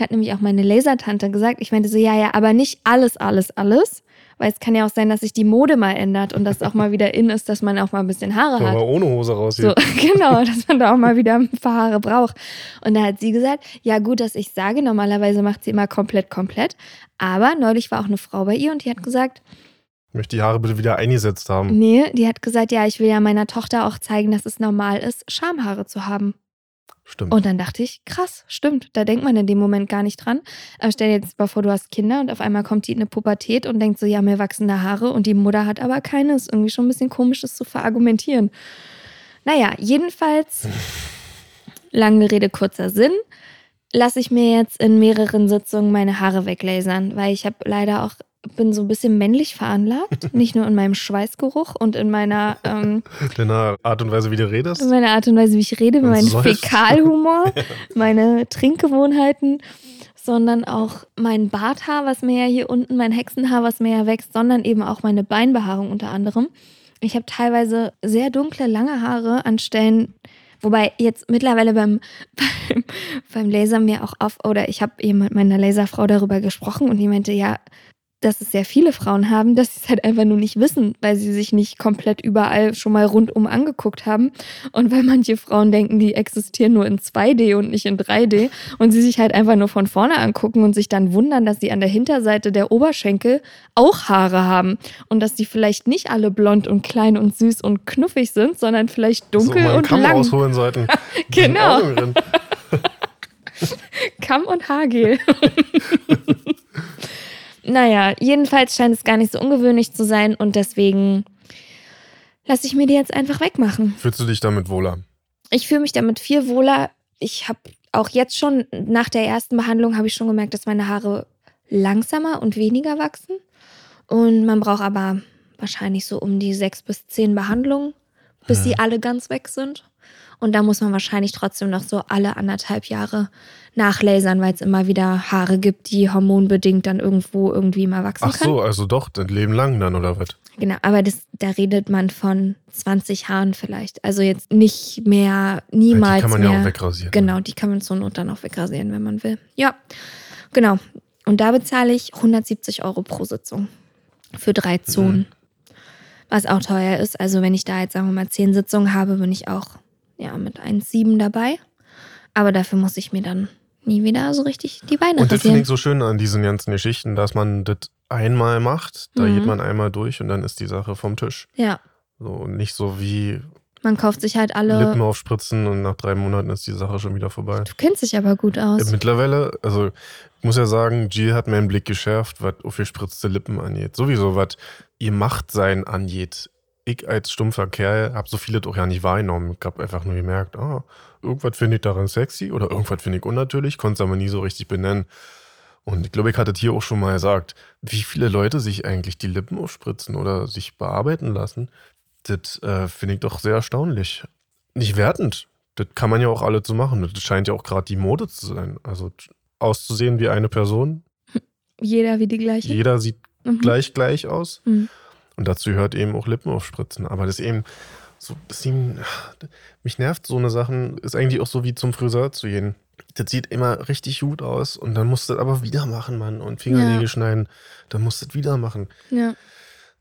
Hat nämlich auch meine Lasertante gesagt, ich meinte so, ja, ja, aber nicht alles, alles, alles. Weil es kann ja auch sein, dass sich die Mode mal ändert und dass auch mal wieder in ist, dass man auch mal ein bisschen Haare hat. mal ohne Hose So, rausgehen. genau, dass man da auch mal wieder ein paar Haare braucht. Und da hat sie gesagt, ja gut, dass ich sage, normalerweise macht sie immer komplett, komplett. Aber neulich war auch eine Frau bei ihr und die hat gesagt, Ich möchte die Haare bitte wieder eingesetzt haben. nee, die hat gesagt, ja, ich will ja meiner Tochter auch zeigen, dass es normal ist, Schamhaare zu haben. Stimmt. Und dann dachte ich, krass, stimmt, da denkt man in dem Moment gar nicht dran. Aber stell dir jetzt mal vor, du hast Kinder und auf einmal kommt die in eine Pubertät und denkt so, ja, mir wachsen da Haare und die Mutter hat aber keine. Ist irgendwie schon ein bisschen komisch, das zu verargumentieren. Naja, jedenfalls, lange Rede, kurzer Sinn, lasse ich mir jetzt in mehreren Sitzungen meine Haare weglasern, weil ich habe leider auch bin so ein bisschen männlich veranlagt. Nicht nur in meinem Schweißgeruch und in meiner, ähm, Deiner Art und Weise, wie du redest. in meiner Art und Weise, wie ich rede, Und meinen säufst. Fäkalhumor, meine Trinkgewohnheiten, sondern auch mein Barthaar, was mir ja hier unten, mein Hexenhaar, was mir ja wächst, sondern eben auch meine Beinbehaarung unter anderem. Ich habe teilweise sehr dunkle, lange Haare an Stellen, wobei jetzt mittlerweile beim, beim, beim Laser mir auch auf, oder ich habe eben mit meiner Laserfrau darüber gesprochen und die meinte, ja, dass es sehr viele Frauen haben, dass sie es halt einfach nur nicht wissen, weil sie sich nicht komplett überall schon mal rundum angeguckt haben. Und weil manche Frauen denken, die existieren nur in 2D und nicht in 3D und sie sich halt einfach nur von vorne angucken und sich dann wundern, dass sie an der Hinterseite der Oberschenkel auch Haare haben und dass die vielleicht nicht alle blond und klein und süß und knuffig sind, sondern vielleicht dunkel so und Kamm lang. rausholen sollten. Genau. Kamm und Haargel. naja, jedenfalls scheint es gar nicht so ungewöhnlich zu sein und deswegen lasse ich mir die jetzt einfach wegmachen. Fühlst du dich damit wohler? Ich fühle mich damit viel wohler. Ich habe auch jetzt schon nach der ersten Behandlung habe ich schon gemerkt, dass meine Haare langsamer und weniger wachsen. Und man braucht aber wahrscheinlich so um die sechs bis zehn Behandlungen, bis sie alle ganz weg sind. Und da muss man wahrscheinlich trotzdem noch so alle anderthalb Jahre nachlasern, weil es immer wieder Haare gibt, die hormonbedingt dann irgendwo irgendwie mal wachsen Ach können. so, also doch, dein Leben lang dann oder was? Genau, aber das, da redet man von 20 Haaren vielleicht. Also jetzt nicht mehr, niemals die kann man mehr. ja auch wegrasieren. Genau, die kann man zur Not dann auch wegrasieren, wenn man will. Ja, genau. Und da bezahle ich 170 Euro pro Sitzung für drei Zonen. Was auch teuer ist. Also wenn ich da jetzt, sagen wir mal, 10 Sitzungen habe, bin ich auch ja, mit 1,7 dabei. Aber dafür muss ich mir dann nie wieder so richtig die Beine Und das finde ich so schön an diesen ganzen Geschichten, dass man das einmal macht, da Mhm. geht man einmal durch und dann ist die Sache vom Tisch. ja, So, nicht so wie man kauft sich halt alle. Lippen aufspritzen und nach drei Monaten ist die Sache schon wieder vorbei. Du kennst dich aber gut aus. Mittlerweile, also ich muss ja sagen, Jill hat meinen Blick geschärft, was aufgespritzte Lippen angeht. Sowieso, was ihr Machtsein angeht. Ich als stumpfer Kerl habe so viele doch ja nicht wahrgenommen. Ich habe einfach nur gemerkt, ah, irgendwas finde ich daran sexy oder irgendwas finde ich unnatürlich, konnte es aber nie so richtig benennen. Und ich glaube, ich hatte es hier auch schon mal gesagt, wie viele Leute sich eigentlich die Lippen aufspritzen oder sich bearbeiten lassen. Das äh, finde ich doch sehr erstaunlich. Nicht wertend. Das kann man ja auch alle zu machen. Das scheint ja auch gerade die Mode zu sein. Also auszusehen wie eine Person. Jeder wie die gleiche. Jeder sieht Mhm. gleich gleich aus. Mhm. Und dazu gehört eben auch Lippen aufspritzen. Aber das eben so, das eben, mich nervt so eine Sachen, ist eigentlich auch so wie zum Friseur zu gehen. Das sieht immer richtig gut aus und dann musst du das aber wieder machen, Mann. Und Fingernägel Ja. schneiden, dann musst du das wieder machen. Ja.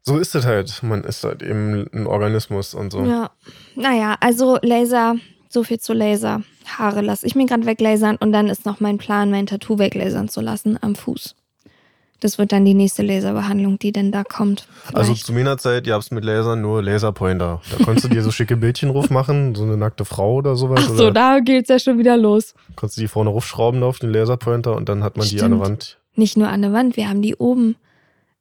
So ist es halt. Man ist halt eben ein Organismus und so. ja. Naja, also Laser, so viel zu Laser. Haare lasse ich mir gerade weglasern und dann ist noch mein Plan, mein Tattoo weglasern zu lassen am Fuß. Das wird dann die nächste Laserbehandlung, die denn da kommt. Also Vielleicht. zu meiner Zeit, ihr habt mit Lasern nur Laserpointer. Da konntest du dir so schicke Bildchen drauf machen, so eine nackte Frau oder sowas. Ach so, oder da geht's ja schon wieder los. konntest du die vorne raufschrauben auf den Laserpointer und dann hat man die an der Stimmt. Wand. Nicht nur an der Wand, wir haben die oben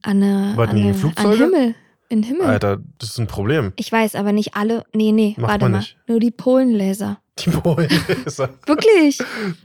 an der an, der- an? Himmel. In Himmel. Alter, das ist ein Problem. Ich weiß aber nicht alle. Nee, nee, Macht warte mal. nicht. Nur die Polenlaser. Die Polenlaser. Wirklich.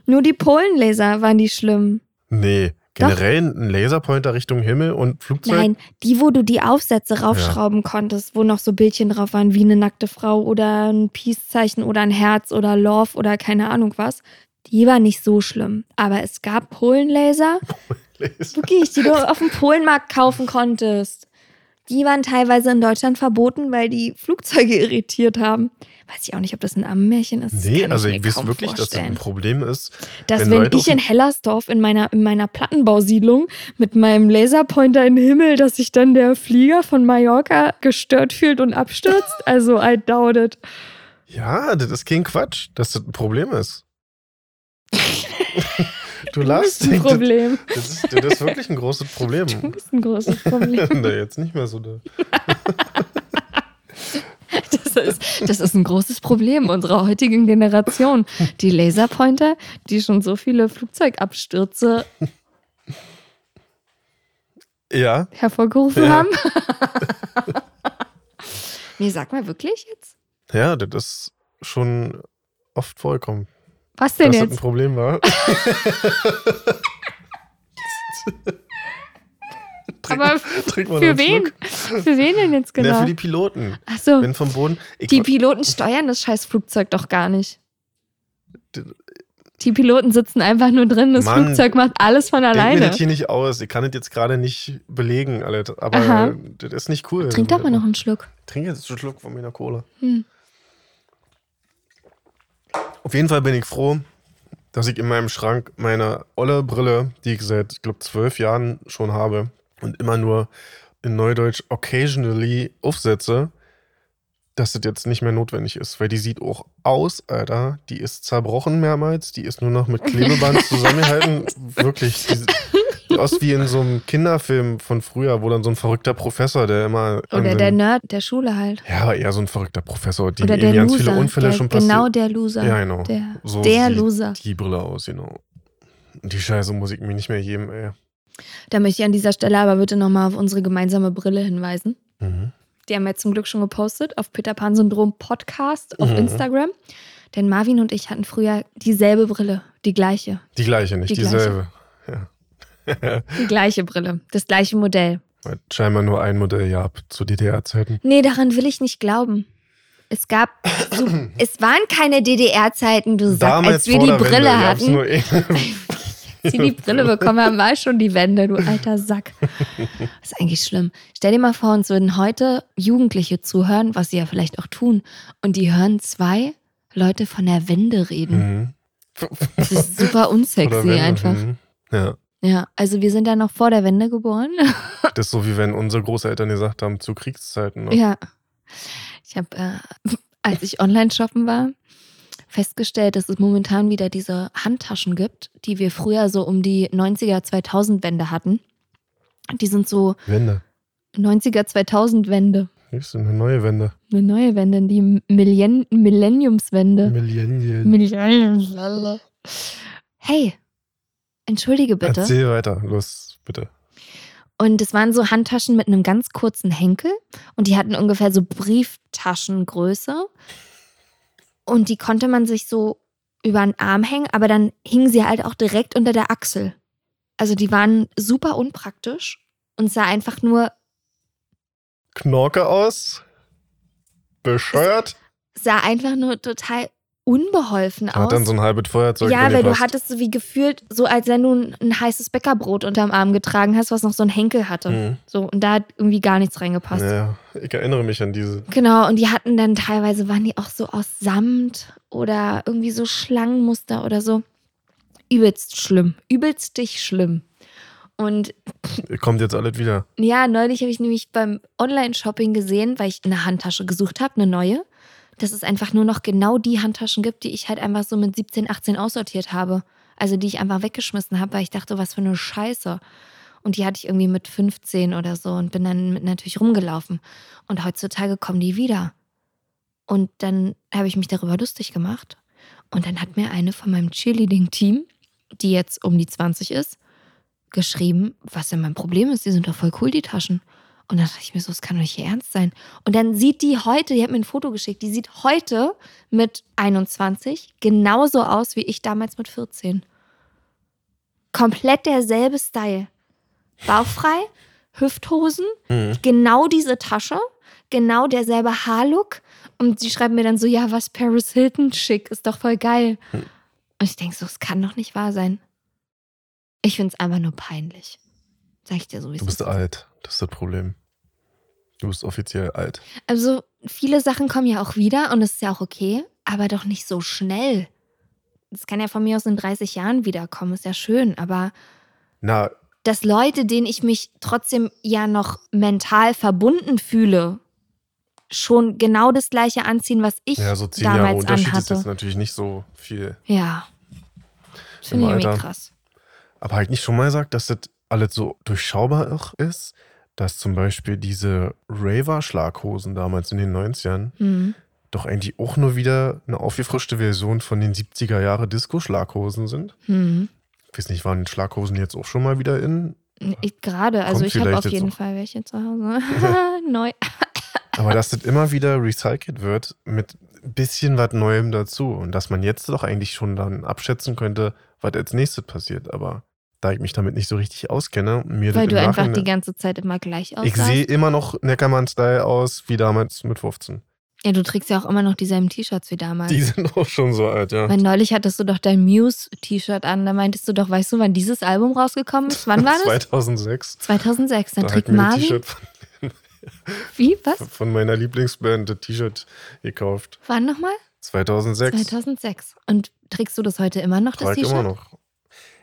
Nur die Polenlaser waren die schlimm. Nee, generell ein Laserpointer Richtung Himmel und Flugzeug. Nein, die, wo du die Aufsätze raufschrauben konntest, wo noch so Bildchen drauf waren, wie eine nackte Frau oder ein Peace-Zeichen oder ein Herz oder Love oder keine Ahnung was. Die war nicht so schlimm. Aber es gab Polenlaser, Laser. wirklich, die du auf dem Polenmarkt kaufen konntest. Die waren teilweise in Deutschland verboten, weil die Flugzeuge irritiert haben. Weiß ich auch nicht, ob das ein Ammenmärchen ist. Nee, also ich weiß wirklich, dass das vorstellen ein Problem ist. dass Wenn wenn, ich in Hellersdorf in meiner, in meiner Plattenbausiedlung mit meinem Laserpointer in den Himmel, dass sich dann der Flieger von Mallorca gestört fühlt und abstürzt. Also I doubt it. Ja, das ist kein Quatsch, dass das ein Problem ist. du lachst. Das ist ein Problem. Das ist, das ist wirklich ein großes Problem. Das ist ein großes Problem. da jetzt nicht mehr so. Da. Das ist, das ist ein großes Problem unserer heutigen Generation. Die Laserpointer, die schon so viele Flugzeugabstürze Ja, hervorgerufen Ja. haben. nee, sag mal wirklich jetzt? ja, das ist schon oft vorgekommen, Was denn dass das ein jetzt? Problem war. Aber für wen? Für wen denn jetzt Na, genau? für die Piloten. Achso, Wenn vom Boden. Ich, die Piloten steuern das scheiß Flugzeug doch gar nicht. Die Piloten sitzen einfach nur drin, das Mann, Flugzeug macht alles von denk mir alleine. das hier nicht aus. Ich kann das jetzt gerade nicht belegen, alles. Aber Aha. das ist nicht cool. Trink doch mal noch einen Schluck. Trink jetzt einen Schluck von meiner Cola. Hm. Auf jeden Fall bin ich froh, dass ich in meinem Schrank meine olle Brille, die ich seit, ich glaube, zwölf Jahren schon habe und immer nur in Neudeutsch occasionally aufsetze, dass das jetzt nicht mehr notwendig ist, weil die sieht auch aus, Alter. Die ist zerbrochen mehrmals, die ist nur noch mit Klebeband zusammengehalten. Wirklich, die sieht aus wie in so einem Kinderfilm von früher, wo dann so ein verrückter Professor, der immer. Oder der Nerd der Schule halt. ja, eher so ein verrückter Professor, dem eben der ganz Loser. viele Unfälle der, schon passiert. genau der Loser. Ja, genau. Der, So der sieht Loser. Die Brille aus, genau. Und die Scheiße muss ich mir nicht mehr geben, ey. Da möchte ich an dieser Stelle aber bitte nochmal auf unsere gemeinsame Brille hinweisen. Mhm. Die haben wir zum Glück schon gepostet auf Peter Pan Syndrom Podcast auf Mhm. Instagram. Denn Marvin und ich hatten früher dieselbe Brille, die gleiche. Die gleiche, nicht Die gleiche. dieselbe. Ja. Die gleiche Brille, das gleiche Modell. Weil scheinbar nur ein Modell gab zu DDR-Zeiten. Nee, daran will ich nicht glauben. Es gab, so, es waren keine DDR-Zeiten, du sagst, als wir die Brille Wende hatten. Eh- wir die Brille bekommen haben, war schon die Wende, du alter Sack. Das ist eigentlich schlimm. Stell dir mal vor, uns würden heute Jugendliche zuhören, was sie ja vielleicht auch tun, und die hören zwei Leute von der Wende reden. mhm. Das ist super unsexy wenn- einfach. mhm. Ja, Ja, also wir sind ja noch vor der Wende geboren. das ist so wie wenn unsere Großeltern gesagt haben, zu Kriegszeiten. Ne? Ja. Ich habe, äh, als ich online shoppen war, festgestellt, dass es momentan wieder diese Handtaschen gibt, die wir früher so um die 90er, 2000 Wende hatten. Die sind so Wende. 90er, 2000 Wende. Das ist eine neue Wende. Eine neue Wende, die Millenn Millenniumswende. Millenniumswende. Hey, entschuldige bitte. Erzähl weiter, los, bitte. Und es waren so Handtaschen mit einem ganz kurzen Henkel und die hatten ungefähr so Brieftaschengröße. Und die konnte man sich so über den Arm hängen, aber dann hingen sie halt auch direkt unter der Achsel. Also die waren super unpraktisch und sah einfach nur, Knorke aus. Bescheuert. sah einfach nur total unbeholfen aus. Hat dann so ein halbes Feuerzeug ja, weil du hattest so wie gefühlt, so als wenn du ein, ein heißes Bäckerbrot unterm Arm getragen hast, was noch so einen Henkel hatte. Mhm. So, und da hat irgendwie gar nichts reingepasst. Ja, ich erinnere mich an diese. Genau, und die hatten dann teilweise, waren die auch so aus Samt oder irgendwie so Schlangenmuster oder so. Übelst schlimm, übelst dich schlimm. Und Kommt jetzt alles wieder. ja, neulich habe ich nämlich beim Online-Shopping gesehen, weil ich eine Handtasche gesucht habe, eine neue, dass es einfach nur noch genau die Handtaschen gibt, die ich halt einfach so mit 17, 18 aussortiert habe. Also die ich einfach weggeschmissen habe, weil ich dachte, was für eine Scheiße. Und die hatte ich irgendwie mit 15 oder so und bin dann mit natürlich rumgelaufen. Und heutzutage kommen die wieder. Und dann habe ich mich darüber lustig gemacht. Und dann hat mir eine von meinem Cheerleading-Team, die jetzt um die 20 ist, geschrieben, was denn mein Problem ist. Die sind doch voll cool, die Taschen. Und dann dachte ich mir so, es kann doch nicht ihr ernst sein. Und dann sieht die heute, die hat mir ein Foto geschickt, die sieht heute mit 21 genauso aus wie ich damals mit 14. Komplett derselbe Style. Bauchfrei, Hüfthosen, Mhm. genau diese Tasche, genau derselbe Haarlook. Und sie schreibt mir dann so, ja, was Paris Hilton schick, ist doch voll geil. Hm. Und ich denke so, es kann doch nicht wahr sein. Ich finde es einfach nur peinlich. Sag ich dir so, wie Du bist ist. alt. Das ist das Problem. Du bist offiziell alt. Also, viele Sachen kommen ja auch wieder und das ist ja auch okay, aber doch nicht so schnell. Das kann ja von mir aus in 30 Jahren wiederkommen, ist ja schön, aber Na, dass Leute, denen ich mich trotzdem ja noch mental verbunden fühle, schon genau das gleiche anziehen, was ich ja, so zehn Jahre damals Unterschied ist anhatte. jetzt natürlich nicht so viel. Ja. Das finde ich irgendwie krass. Aber halt nicht schon mal gesagt, dass das alles so durchschaubar auch ist, dass zum Beispiel diese Raver-Schlaghosen damals in den 90ern Hm. doch eigentlich auch nur wieder eine aufgefrischte Version von den 70er Jahre Disco-Schlaghosen sind. Hm. Ich weiß nicht, waren Schlaghosen jetzt auch schon mal wieder in? Gerade, also ich habe auf jeden. Fall welche zu Hause. Neu. Aber dass das immer wieder recycelt wird mit ein bisschen was Neuem dazu und dass man jetzt doch eigentlich schon dann abschätzen könnte, was als nächstes passiert. Aber da ich mich damit nicht so richtig auskenne. Mir Weil du einfach die ganze Zeit immer gleich Ich aussahst. sehe immer noch Neckermann-Style aus, wie damals mit 15. Ja, du trägst ja auch immer noch dieselben T-Shirts wie damals. Die sind auch schon so alt, ja. Weil neulich hattest du doch dein Muse-T-Shirt an. Da meintest du doch, weißt du, wann dieses Album rausgekommen ist? Wann war das? 2006. 2006. Dann Da trägt Marvin. T-Shirt von, Wie? Was? von meiner Lieblingsband das T-Shirt gekauft. Wann nochmal? 2006. 2006. Und trägst du das heute immer noch, das ich T-Shirt? immer noch.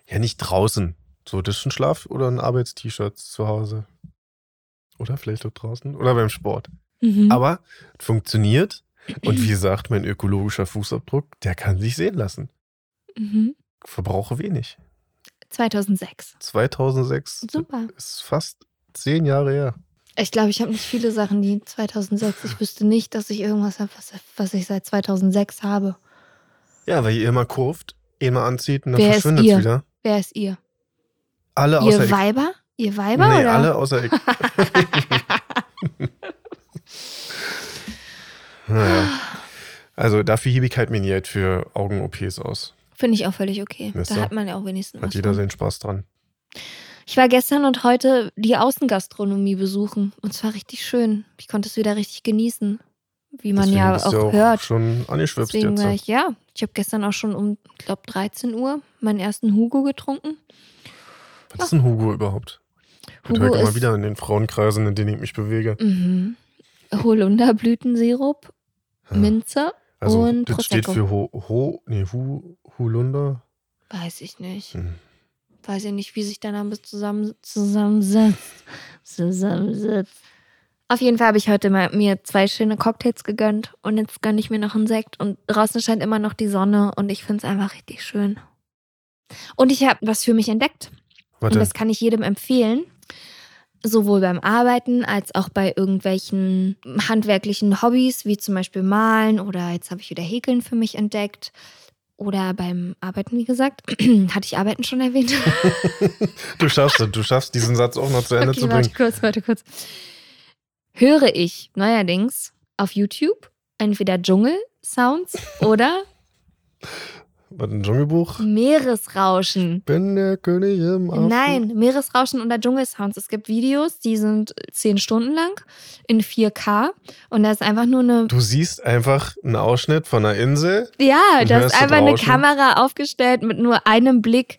Ja, nicht draußen. So, das ist ein Schlaf- oder ein Arbeitst-T-Shirt zu Hause. Oder vielleicht auch draußen. Oder beim Sport. Mhm. Aber funktioniert. Und wie gesagt, mein ökologischer Fußabdruck, der kann sich sehen lassen. Mhm. Verbrauche wenig. 2006. 2006 Super. ist fast zehn Jahre her. Ich glaube, ich habe nicht viele Sachen, die 2006. Ich wüsste nicht, dass ich irgendwas habe, was, was ich seit 2006 habe. Ja, weil ihr immer kurft, immer anzieht und dann Wer verschwindet es wieder. Wer ist ihr? Alle außer ihr. Weiber? Ihr Weiber nee, oder? alle außer ich. naja. Also dafür hebe ich halt mein Geld für Augen-OPs aus. Finde ich auch völlig okay. Ist da so. hat man ja auch wenigstens Hat jeder von. seinen Spaß dran. Ich war gestern und heute die Außengastronomie besuchen. Und zwar richtig schön. Ich konnte es wieder richtig genießen. Wie man Deswegen ja auch, auch hört. schon angeschwipst Deswegen jetzt. war ich, ja, ich habe gestern auch schon um, ich glaube, 13 Uhr meinen ersten Hugo getrunken. Was ist ein Hugo überhaupt? Hugo halt immer wieder in den Frauenkreisen, in denen ich mich bewege. Mhm. Holunderblütensirup, Ja. Minze, Also und das steht Prosecco. für Ho, Ho nee, Hu, Holunder. weiß ich nicht. Hm. Weiß ich nicht, wie sich der Name zusammen, zusammensetzt. Zusammensetzt. Auf jeden Fall habe ich heute mal mir zwei schöne Cocktails gegönnt und jetzt gönne ich mir noch einen Sekt und draußen scheint immer noch die Sonne und ich finde es einfach richtig schön. Und ich habe was für mich entdeckt und Warte, das kann ich jedem empfehlen. Sowohl beim Arbeiten als auch bei irgendwelchen handwerklichen Hobbys, wie zum Beispiel Malen oder jetzt habe ich wieder Häkeln für mich entdeckt. Oder beim Arbeiten, wie gesagt. Hatte ich Arbeiten schon erwähnt? du schaffst es. Du schaffst diesen Satz auch noch zu Ende okay, zu warte bringen. kurz, warte kurz. Höre ich neuerdings auf YouTube entweder Dschungel-Sounds oder Was, ein Dschungelbuch? Meeresrauschen. Bin der König im Affen. Nein, Meeresrauschen oder Dschungelsounds. Es gibt Videos, die sind zehn Stunden lang in 4K und da ist einfach nur eine. Du siehst einfach einen Ausschnitt von einer Insel. Ja, da ist einfach eine? Kamera aufgestellt mit nur einem Blick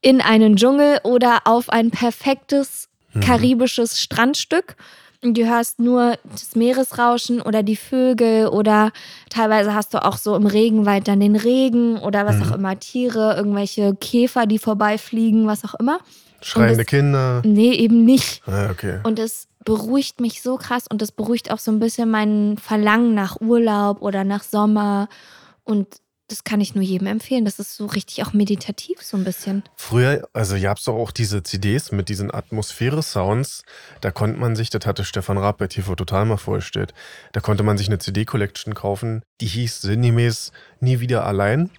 in einen Dschungel oder auf ein perfektes Mhm. karibisches Strandstück. Und du hörst nur das Meeresrauschen oder die Vögel oder teilweise hast du auch so im Regenwald dann den Regen oder was Mhm. auch immer, Tiere, irgendwelche Käfer, die vorbeifliegen, was auch immer. Schreiende das- Kinder. Nee, eben nicht. Ah, okay. Und es beruhigt mich so krass und es beruhigt auch so ein bisschen mein Verlangen nach Urlaub oder nach Sommer. Und das kann ich nur jedem empfehlen. Das ist so richtig auch meditativ, so ein bisschen. Früher, also gab es doch auch diese CDs mit diesen Atmosphäre-Sounds. Da konnte man sich, das hatte Stefan Raab bei TV Total mal vorgestellt, da konnte man sich eine CD-Collection kaufen, die hieß sinngemäß Nie wieder allein.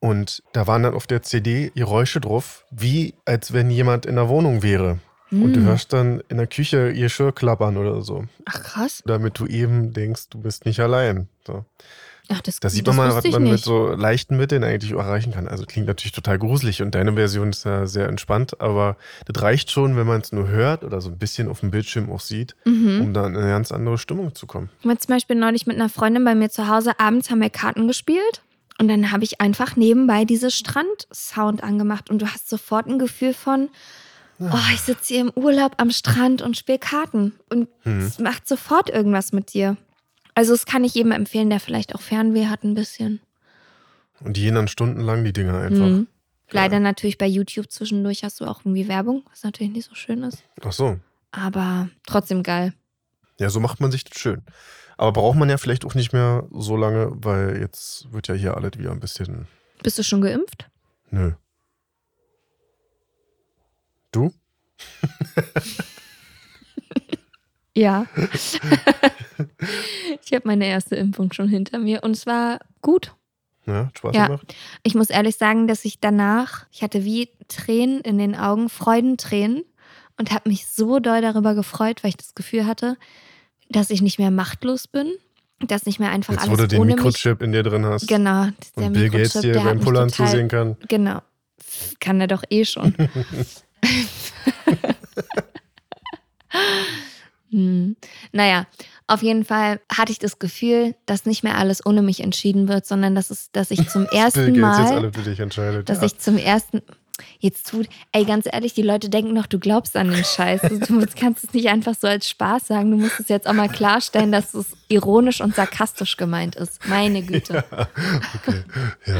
Und da waren dann auf der CD Geräusche drauf, wie als wenn jemand in der Wohnung wäre. Und du Hm. hörst dann in der Küche ihr Geschirr klappern oder so. Ach krass. Damit du eben denkst, du bist nicht allein. So. Ach, das, Da sieht das man mal, was man mit nicht. so leichten Mitteln eigentlich erreichen kann. Also klingt natürlich total gruselig und deine Version ist ja sehr entspannt, aber das reicht schon, wenn man es nur hört oder so ein bisschen auf dem Bildschirm auch sieht, Mhm. um dann in eine ganz andere Stimmung zu kommen. Ich war zum Beispiel neulich mit einer Freundin bei mir zu Hause. Abends haben wir Karten gespielt. Und dann habe ich einfach nebenbei diese Strand-Sound angemacht. Und du hast sofort ein Gefühl von, oh, ich sitze hier im Urlaub am Strand und spiele Karten. Und Mhm. es macht sofort irgendwas mit dir. Also das kann ich jedem empfehlen, der vielleicht auch Fernweh hat ein bisschen. Und die gehen dann stundenlang die Dinger einfach. Mhm. Leider natürlich bei YouTube zwischendurch hast du auch irgendwie Werbung, was natürlich nicht so schön ist. Ach so. Aber trotzdem geil. Ja, so macht man sich das schön. Aber braucht man ja vielleicht auch nicht mehr so lange, weil jetzt wird ja hier alles wieder ein bisschen. Bist du schon geimpft? Nö. Du? Ja. ich habe meine erste Impfung schon hinter mir und es war gut. Ja, Spaß Ja. gemacht? Ich muss ehrlich sagen, dass ich danach, ich hatte wie Tränen in den Augen, Freudentränen und habe mich so doll darüber gefreut, weil ich das Gefühl hatte, dass ich nicht mehr machtlos bin, dass nicht mehr einfach Jetzt, wo alles du den ohne mich Mikrochip in dir drin hast Genau, der und Bill Gates Mikrochip, dir beim Pullern total, zusehen kann. Genau, kann er doch eh schon. hm. Naja, auf jeden Fall hatte ich das Gefühl, dass nicht mehr alles ohne mich entschieden wird, sondern dass, es, dass ich zum ersten Gates jetzt Mal, alle für dich entscheidet. dass ja. ich zum ersten, jetzt tut, ey, ganz ehrlich, die Leute denken noch, du glaubst an den Scheiß. Du kannst es nicht einfach so als Spaß sagen. Du musst es jetzt auch mal klarstellen, dass es ironisch und sarkastisch gemeint ist. Meine Güte. okay. ja.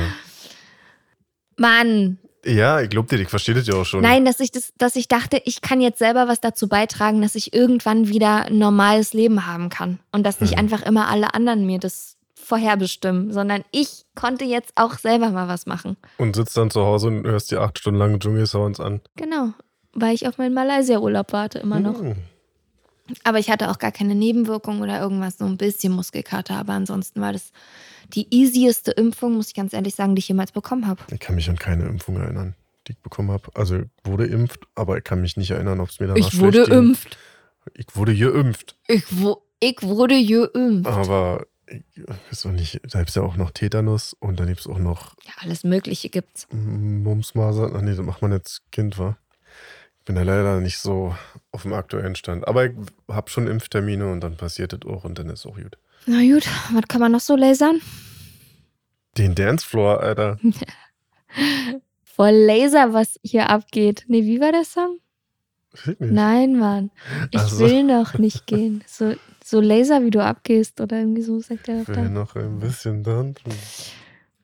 Mann, ja, ich glaube dir, ich verstehe das ja auch schon. Nein, dass ich das, dass ich dachte, ich kann jetzt selber was dazu beitragen, dass ich irgendwann wieder ein normales Leben haben kann. Und dass nicht Mhm. einfach immer alle anderen mir das vorherbestimmen, sondern ich konnte jetzt auch selber mal was machen. Und sitzt dann zu Hause und hörst dir acht Stunden lang Dschungelsounds an. Genau. Weil ich auf meinen Malaysia-Urlaub warte, immer noch. Hm. Aber ich hatte auch gar keine Nebenwirkungen oder irgendwas, so ein bisschen Muskelkater. Aber ansonsten war das die easieste Impfung, muss ich ganz ehrlich sagen, die ich jemals bekommen habe. Ich kann mich an keine Impfung erinnern, die ich bekommen habe. Also ich wurde impft, aber ich kann mich nicht erinnern, ob es mir danach Ich wurde schlecht ging. impft. Ich wurde geimpft. Ich, wo, ich wurde geimpft. Aber ich weiß auch nicht, da gibt es ja auch noch Tetanus und dann gibt es auch noch Ja, alles Mögliche gibt's. Mumsmasern. Ach nee, das macht man jetzt Kind, war. Ich bin da leider nicht so auf dem aktuellen Stand. Aber ich habe schon Impftermine und dann passiert das auch und dann ist auch gut. Na gut, was kann man noch so lasern? Den Dancefloor, Alter. Voll Laser, was hier abgeht. Nee, wie war der Song? Nein, Mann. Ich so. will noch nicht gehen. So, so Laser, wie du abgehst oder irgendwie so, sagt er Ich will noch ein bisschen dann.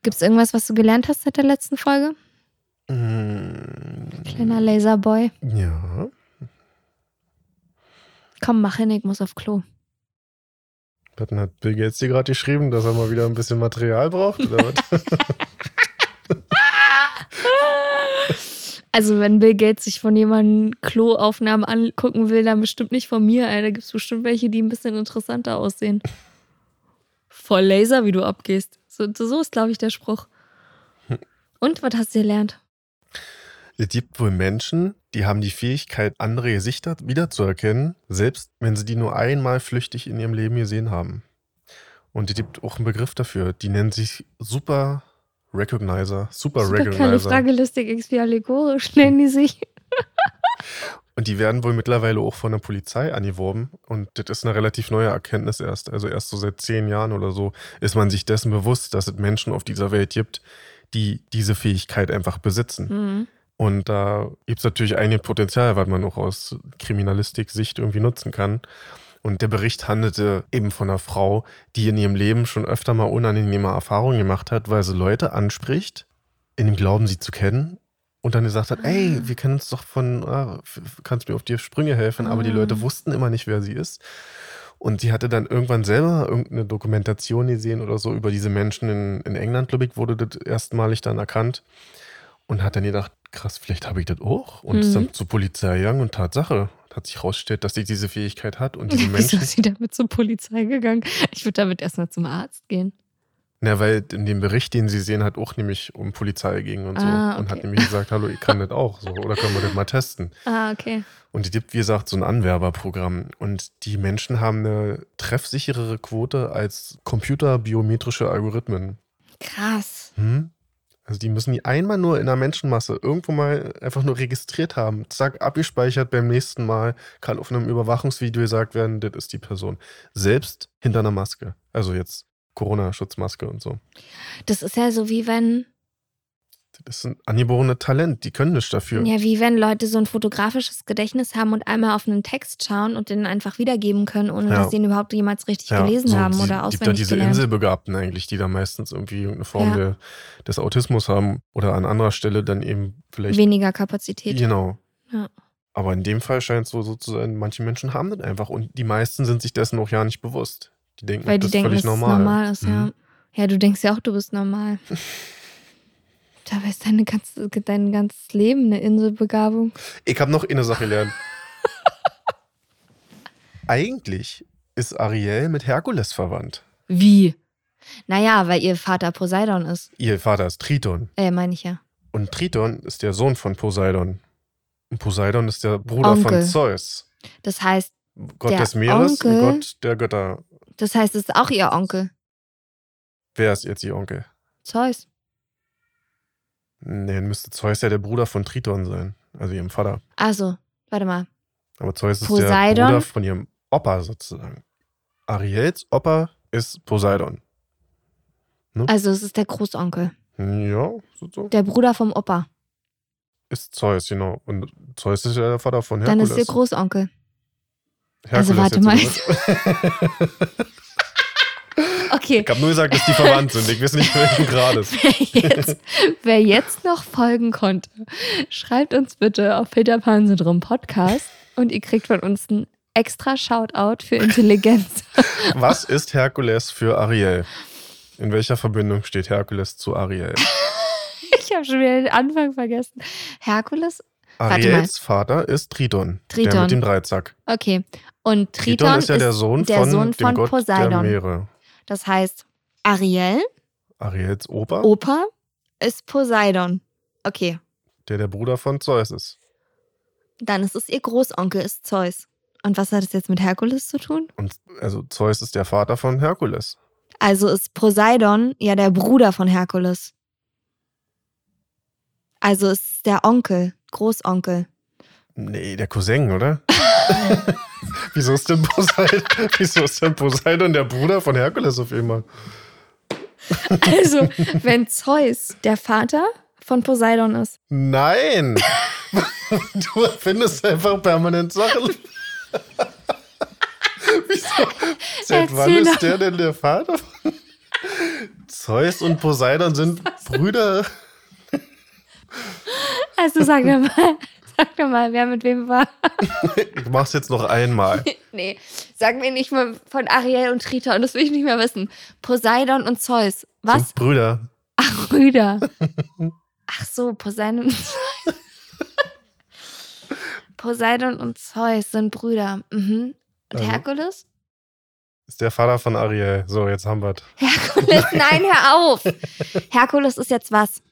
Gibt es irgendwas, was du gelernt hast seit der letzten Folge? Mm, Kleiner Laserboy. Ja. Komm, mach hin, ich muss auf Klo. Dann hat Bill Gates dir gerade geschrieben, dass er mal wieder ein bisschen Material braucht? Also, wenn Bill Gates sich von jemandem Kloaufnahmen angucken will, dann bestimmt nicht von mir. Da gibt es bestimmt welche, die ein bisschen interessanter aussehen. Voll Laser, wie du abgehst. So, so ist, glaube ich, der Spruch. Und, was hast du gelernt? Es gibt wohl Menschen, die haben die Fähigkeit, andere Gesichter wiederzuerkennen, selbst wenn sie die nur einmal flüchtig in ihrem Leben gesehen haben. Und es gibt auch einen Begriff dafür. Die nennen sich Super Recognizer. Super, Recognizer. Supercalifragilisticexpialidocious nennen die sich. Und die werden wohl mittlerweile auch von der Polizei angeworben. Und das ist eine relativ neue Erkenntnis erst. Also erst so seit zehn Jahren oder so ist man sich dessen bewusst, dass es Menschen auf dieser Welt gibt, die diese Fähigkeit einfach besitzen. Mhm. Und da gibt es natürlich einige Potenzial, was man auch aus Kriminalistik-Sicht irgendwie nutzen kann. Und der Bericht handelte eben von einer Frau, die in ihrem Leben schon öfter mal unangenehme Erfahrungen gemacht hat, weil sie Leute anspricht, in dem Glauben, sie zu kennen. Und dann gesagt hat, ey, wir kennen uns doch von, ah, kannst mir auf die Sprünge helfen. Aber die Ah. Leute wussten immer nicht, wer sie ist. Und sie hatte dann irgendwann selber irgendeine Dokumentation gesehen oder so über diese Menschen in, in England, glaube ich, wurde das erstmalig dann erkannt. Und hat dann gedacht, krass, vielleicht habe ich das auch. Und ist Mhm. dann zur Polizei gegangen und Tatsache. Hat sich herausgestellt, dass sie diese Fähigkeit hat. Und diese Wieso Menschen. ist sie damit zur Polizei gegangen? Ich würde damit erstmal zum Arzt gehen. Na, weil in dem Bericht, den sie sehen, hat auch nämlich um Polizei ging und so. Ah, Und hat okay. nämlich gesagt, hallo, ich kann das auch. So, oder können wir das mal testen? Ah, okay. Und es gibt, wie gesagt, so ein Anwerberprogramm. Und die Menschen haben eine treffsicherere Quote als computerbiometrische Algorithmen. Krass. Hm? Also die müssen die einmal nur in einer Menschenmasse irgendwo mal einfach nur registriert haben. Zack, abgespeichert beim nächsten Mal, kann auf einem Überwachungsvideo gesagt werden, das ist die Person. Selbst hinter einer Maske. Also jetzt Corona-Schutzmaske und so. Das ist ja so wie wenn, Das ist ein angeborenes Talent, die können nichts dafür. ja, wie wenn Leute so ein fotografisches Gedächtnis haben und einmal auf einen Text schauen und den einfach wiedergeben können, ohne Ja. dass sie ihn überhaupt jemals richtig gelesen so, haben oder gibt da auswendig diese gelernt. Inselbegabten eigentlich, die da meistens irgendwie irgendeine Form Ja. der, des Autismus haben oder an anderer Stelle dann eben vielleicht. Weniger Kapazität. Genau. Ja. Aber in dem Fall scheint es so, so zu sein, manche Menschen haben das einfach und die meisten sind sich dessen auch ja nicht bewusst. Die denken, Weil das die ist denken, völlig dass normal. normal ist, ja. Mhm. Ja, du denkst ja auch, du bist normal. Dabei ist deine ganze, dein ganzes Leben eine Inselbegabung. Ich habe noch eine Sache gelernt. Eigentlich ist Ariel mit Herkules verwandt. Wie? Naja, weil ihr Vater Poseidon ist. Ihr Vater ist Triton. Äh, meine ich ja. Und Triton ist der Sohn von Poseidon. Und Poseidon ist der Bruder Onkel. von Zeus. Das heißt, Gott des Meeres Onkel- und Gott der Götter. das heißt, es ist auch ihr Onkel. Wer ist jetzt ihr Onkel? Zeus. Nee, dann müsste Zeus ja der Bruder von Triton sein. Also ihrem Vater. Also, warte mal. Aber Zeus ist der Poseidon? Bruder von ihrem Opa sozusagen. Ariels Opa ist Poseidon. Also, es ist der Großonkel. Ja, so, so. Der Bruder vom Opa. Ist Zeus, genau. Und Zeus ist ja der Vater von Dann Herkules. ist der Großonkel. Herkules Also, warte mal. Okay. ich habe nur gesagt, dass die verwandt sind. Ich weiß nicht, welchen Grades. Wer jetzt, wer jetzt noch folgen konnte, schreibt uns bitte auf Peter Pan Syndrom Podcast und ihr kriegt von uns ein extra Shoutout für Intelligenz. Was ist Herkules für Ariel? In welcher Verbindung steht Herkules zu Ariel? Ich habe schon wieder den Anfang vergessen. Herkules? Ariels Vater ist Triton. Der Triton. mit dem Dreizack. Okay. Und Triton, Triton ist ja der Sohn der von Sohn von der Poseidon. Das heißt, Ariel, Ariels Opa, Opa, ist Poseidon. Okay. der der Bruder von Zeus ist. Dann ist es ihr Großonkel, ist Zeus. Und was hat es jetzt mit Herkules zu tun? Und also Zeus ist der Vater von Herkules. Also ist Poseidon ja der Bruder von Herkules. Also ist der Onkel, Großonkel. Nee, der Cousin, oder? Wieso ist denn Poseidon, wieso ist denn Poseidon der Bruder von Herkules auf einmal? Also, wenn Zeus der Vater von Poseidon ist. Nein! Du erfindest einfach permanent Sachen. Wieso? Seit wann Erzähl doch. ist der denn der Vater? von- Zeus und Poseidon sind Brüder. Also sag mir mal, sag mir mal, wer mit wem war. Ich mach's jetzt noch einmal. Nee, sag mir nicht mal von Ariel und Triton, das will ich nicht mehr wissen. Poseidon und Zeus. Was? Sind Brüder. Ach, Brüder. Ach so, Poseidon und Zeus. Poseidon und Zeus sind Brüder. Mhm. Und Also- Herkules? Ist der Vater von Ariel. So, jetzt haben wir's. Herkules, nein, hör auf. Herkules ist jetzt was?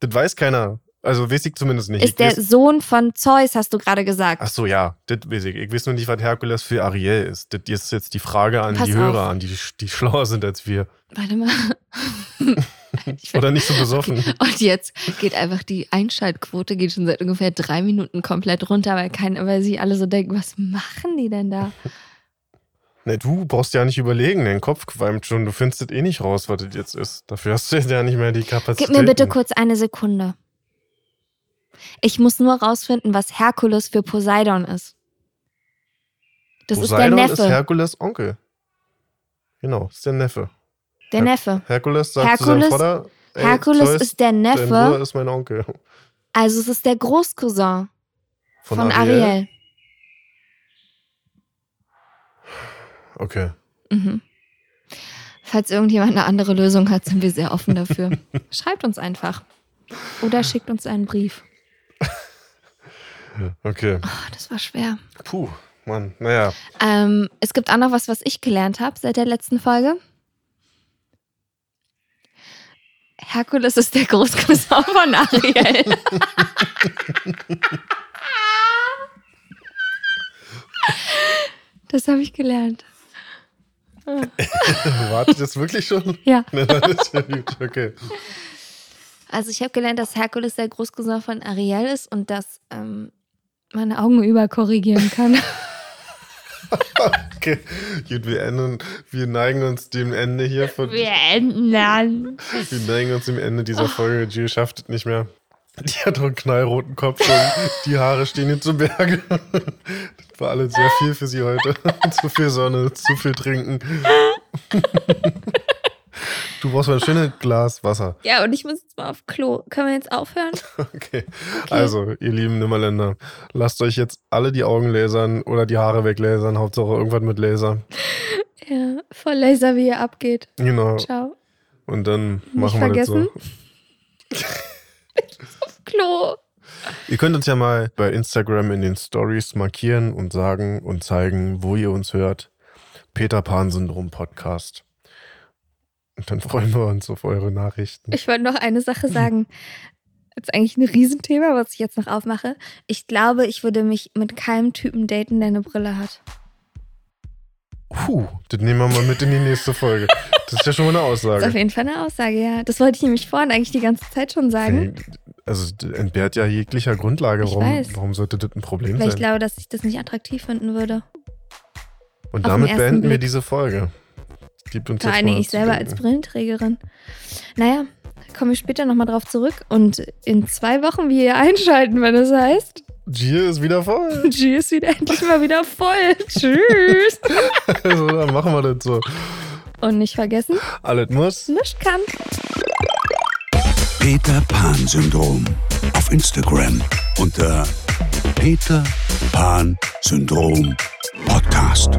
Das weiß keiner. Also weiß ich zumindest nicht. Ist ich der weiß, Sohn von Zeus, hast du gerade gesagt. ach so, ja, das weiß ich. Ich weiß nur nicht, was Herkules für Ariel ist. Das ist jetzt die Frage an Pass die auf. Hörer, an die, die schlauer sind als wir. Warte mal. Oder nicht so besoffen. Und jetzt geht einfach die Einschaltquote geht schon seit ungefähr drei Minuten komplett runter, weil, kein, weil sie alle so denken, was machen die denn da? Ne, du brauchst ja nicht überlegen, dein Kopf qualmt schon. Du findest das eh nicht raus, was das jetzt ist. Dafür hast du ja nicht mehr die Kapazität. Gib mir bitte kurz eine Sekunde. Ich muss nur rausfinden, was Herkules für Poseidon ist. Das Poseidon ist der Neffe. ist Herkules Onkel. Genau, ist der Neffe. der Her- Neffe. Herkules sagt zu Herkules- seinem Vater, ey, Herkules Zeus, ist der dein Bruder Neffe, ist mein Onkel. also es ist der Großcousin Von, von, Ariel? Ariel. Okay. Mhm. Falls irgendjemand eine andere Lösung hat, sind wir sehr offen dafür. Schreibt uns einfach. Oder schickt uns einen Brief. Okay. Oh, das war schwer. Puh, Mann. Naja. Ähm, es gibt auch noch was, was ich gelernt habe seit der letzten Folge. Herkules ist der Großcousin von Ariel. das habe ich gelernt. Wartet das wirklich schon? Ja. Na, ist ja. Okay. Also ich habe gelernt, dass Herkules der Großcousin von Ariel ist und dass ähm, man Augen überkorrigieren kann. okay. Gut, wir, enden, wir neigen uns dem Ende hier von. Wir enden dann. Wir neigen uns dem Ende dieser Folge. Jill schafft es nicht mehr. Die hat doch einen knallroten Kopf schon. Die Haare stehen ihr zu Berge. Das war alles sehr viel für sie heute. zu viel Sonne, zu viel Trinken. Du brauchst mal ein schönes Glas Wasser. Ja, und ich muss jetzt mal auf Klo. Können wir jetzt aufhören? Okay. Also, ihr lieben Nimmerländer, lasst euch jetzt alle die Augen lasern oder die Haare weglasern. Hauptsache irgendwas mit Laser. Ja, voll Laser, wie ihr abgeht. Genau. Ciao. Und dann Nicht machen wir das so. Klo. Ihr könnt uns ja mal bei Instagram in den Stories markieren und sagen und zeigen, wo ihr uns hört. Peter Pan Syndrom Podcast. Und dann freuen wir uns auf eure Nachrichten. Ich wollte noch eine Sache sagen. Das ist eigentlich ein Riesenthema, was ich jetzt noch aufmache. Ich glaube, ich würde mich mit keinem Typen daten, der eine Brille hat. Puh, das nehmen wir mal mit in die nächste Folge. Das ist ja schon mal eine Das ist auf Aussage. jeden Fall eine Aussage, ja. Das wollte ich nämlich vorhin eigentlich die ganze Zeit schon sagen. Also entbehrt ja jeglicher Grundlage. Ich Warum, weiß. warum sollte das ein Problem Weil ich sein? glaube, dass ich das nicht attraktiv finden würde. Und auf damit beenden wir Blick. diese Folge. Gibt uns Vor ich selber denken. als Brillenträgerin. Naja, kommen wir später nochmal drauf zurück und in zwei Wochen wieder einschalten, wenn es heißt, Gier ist wieder voll. G ist wieder endlich mal wieder voll. Tschüss. also, dann machen wir das so. Und nicht vergessen, Alles muss. nicht kann. Peter Pan Syndrom auf Instagram unter Peter Pan Syndrom Podcast.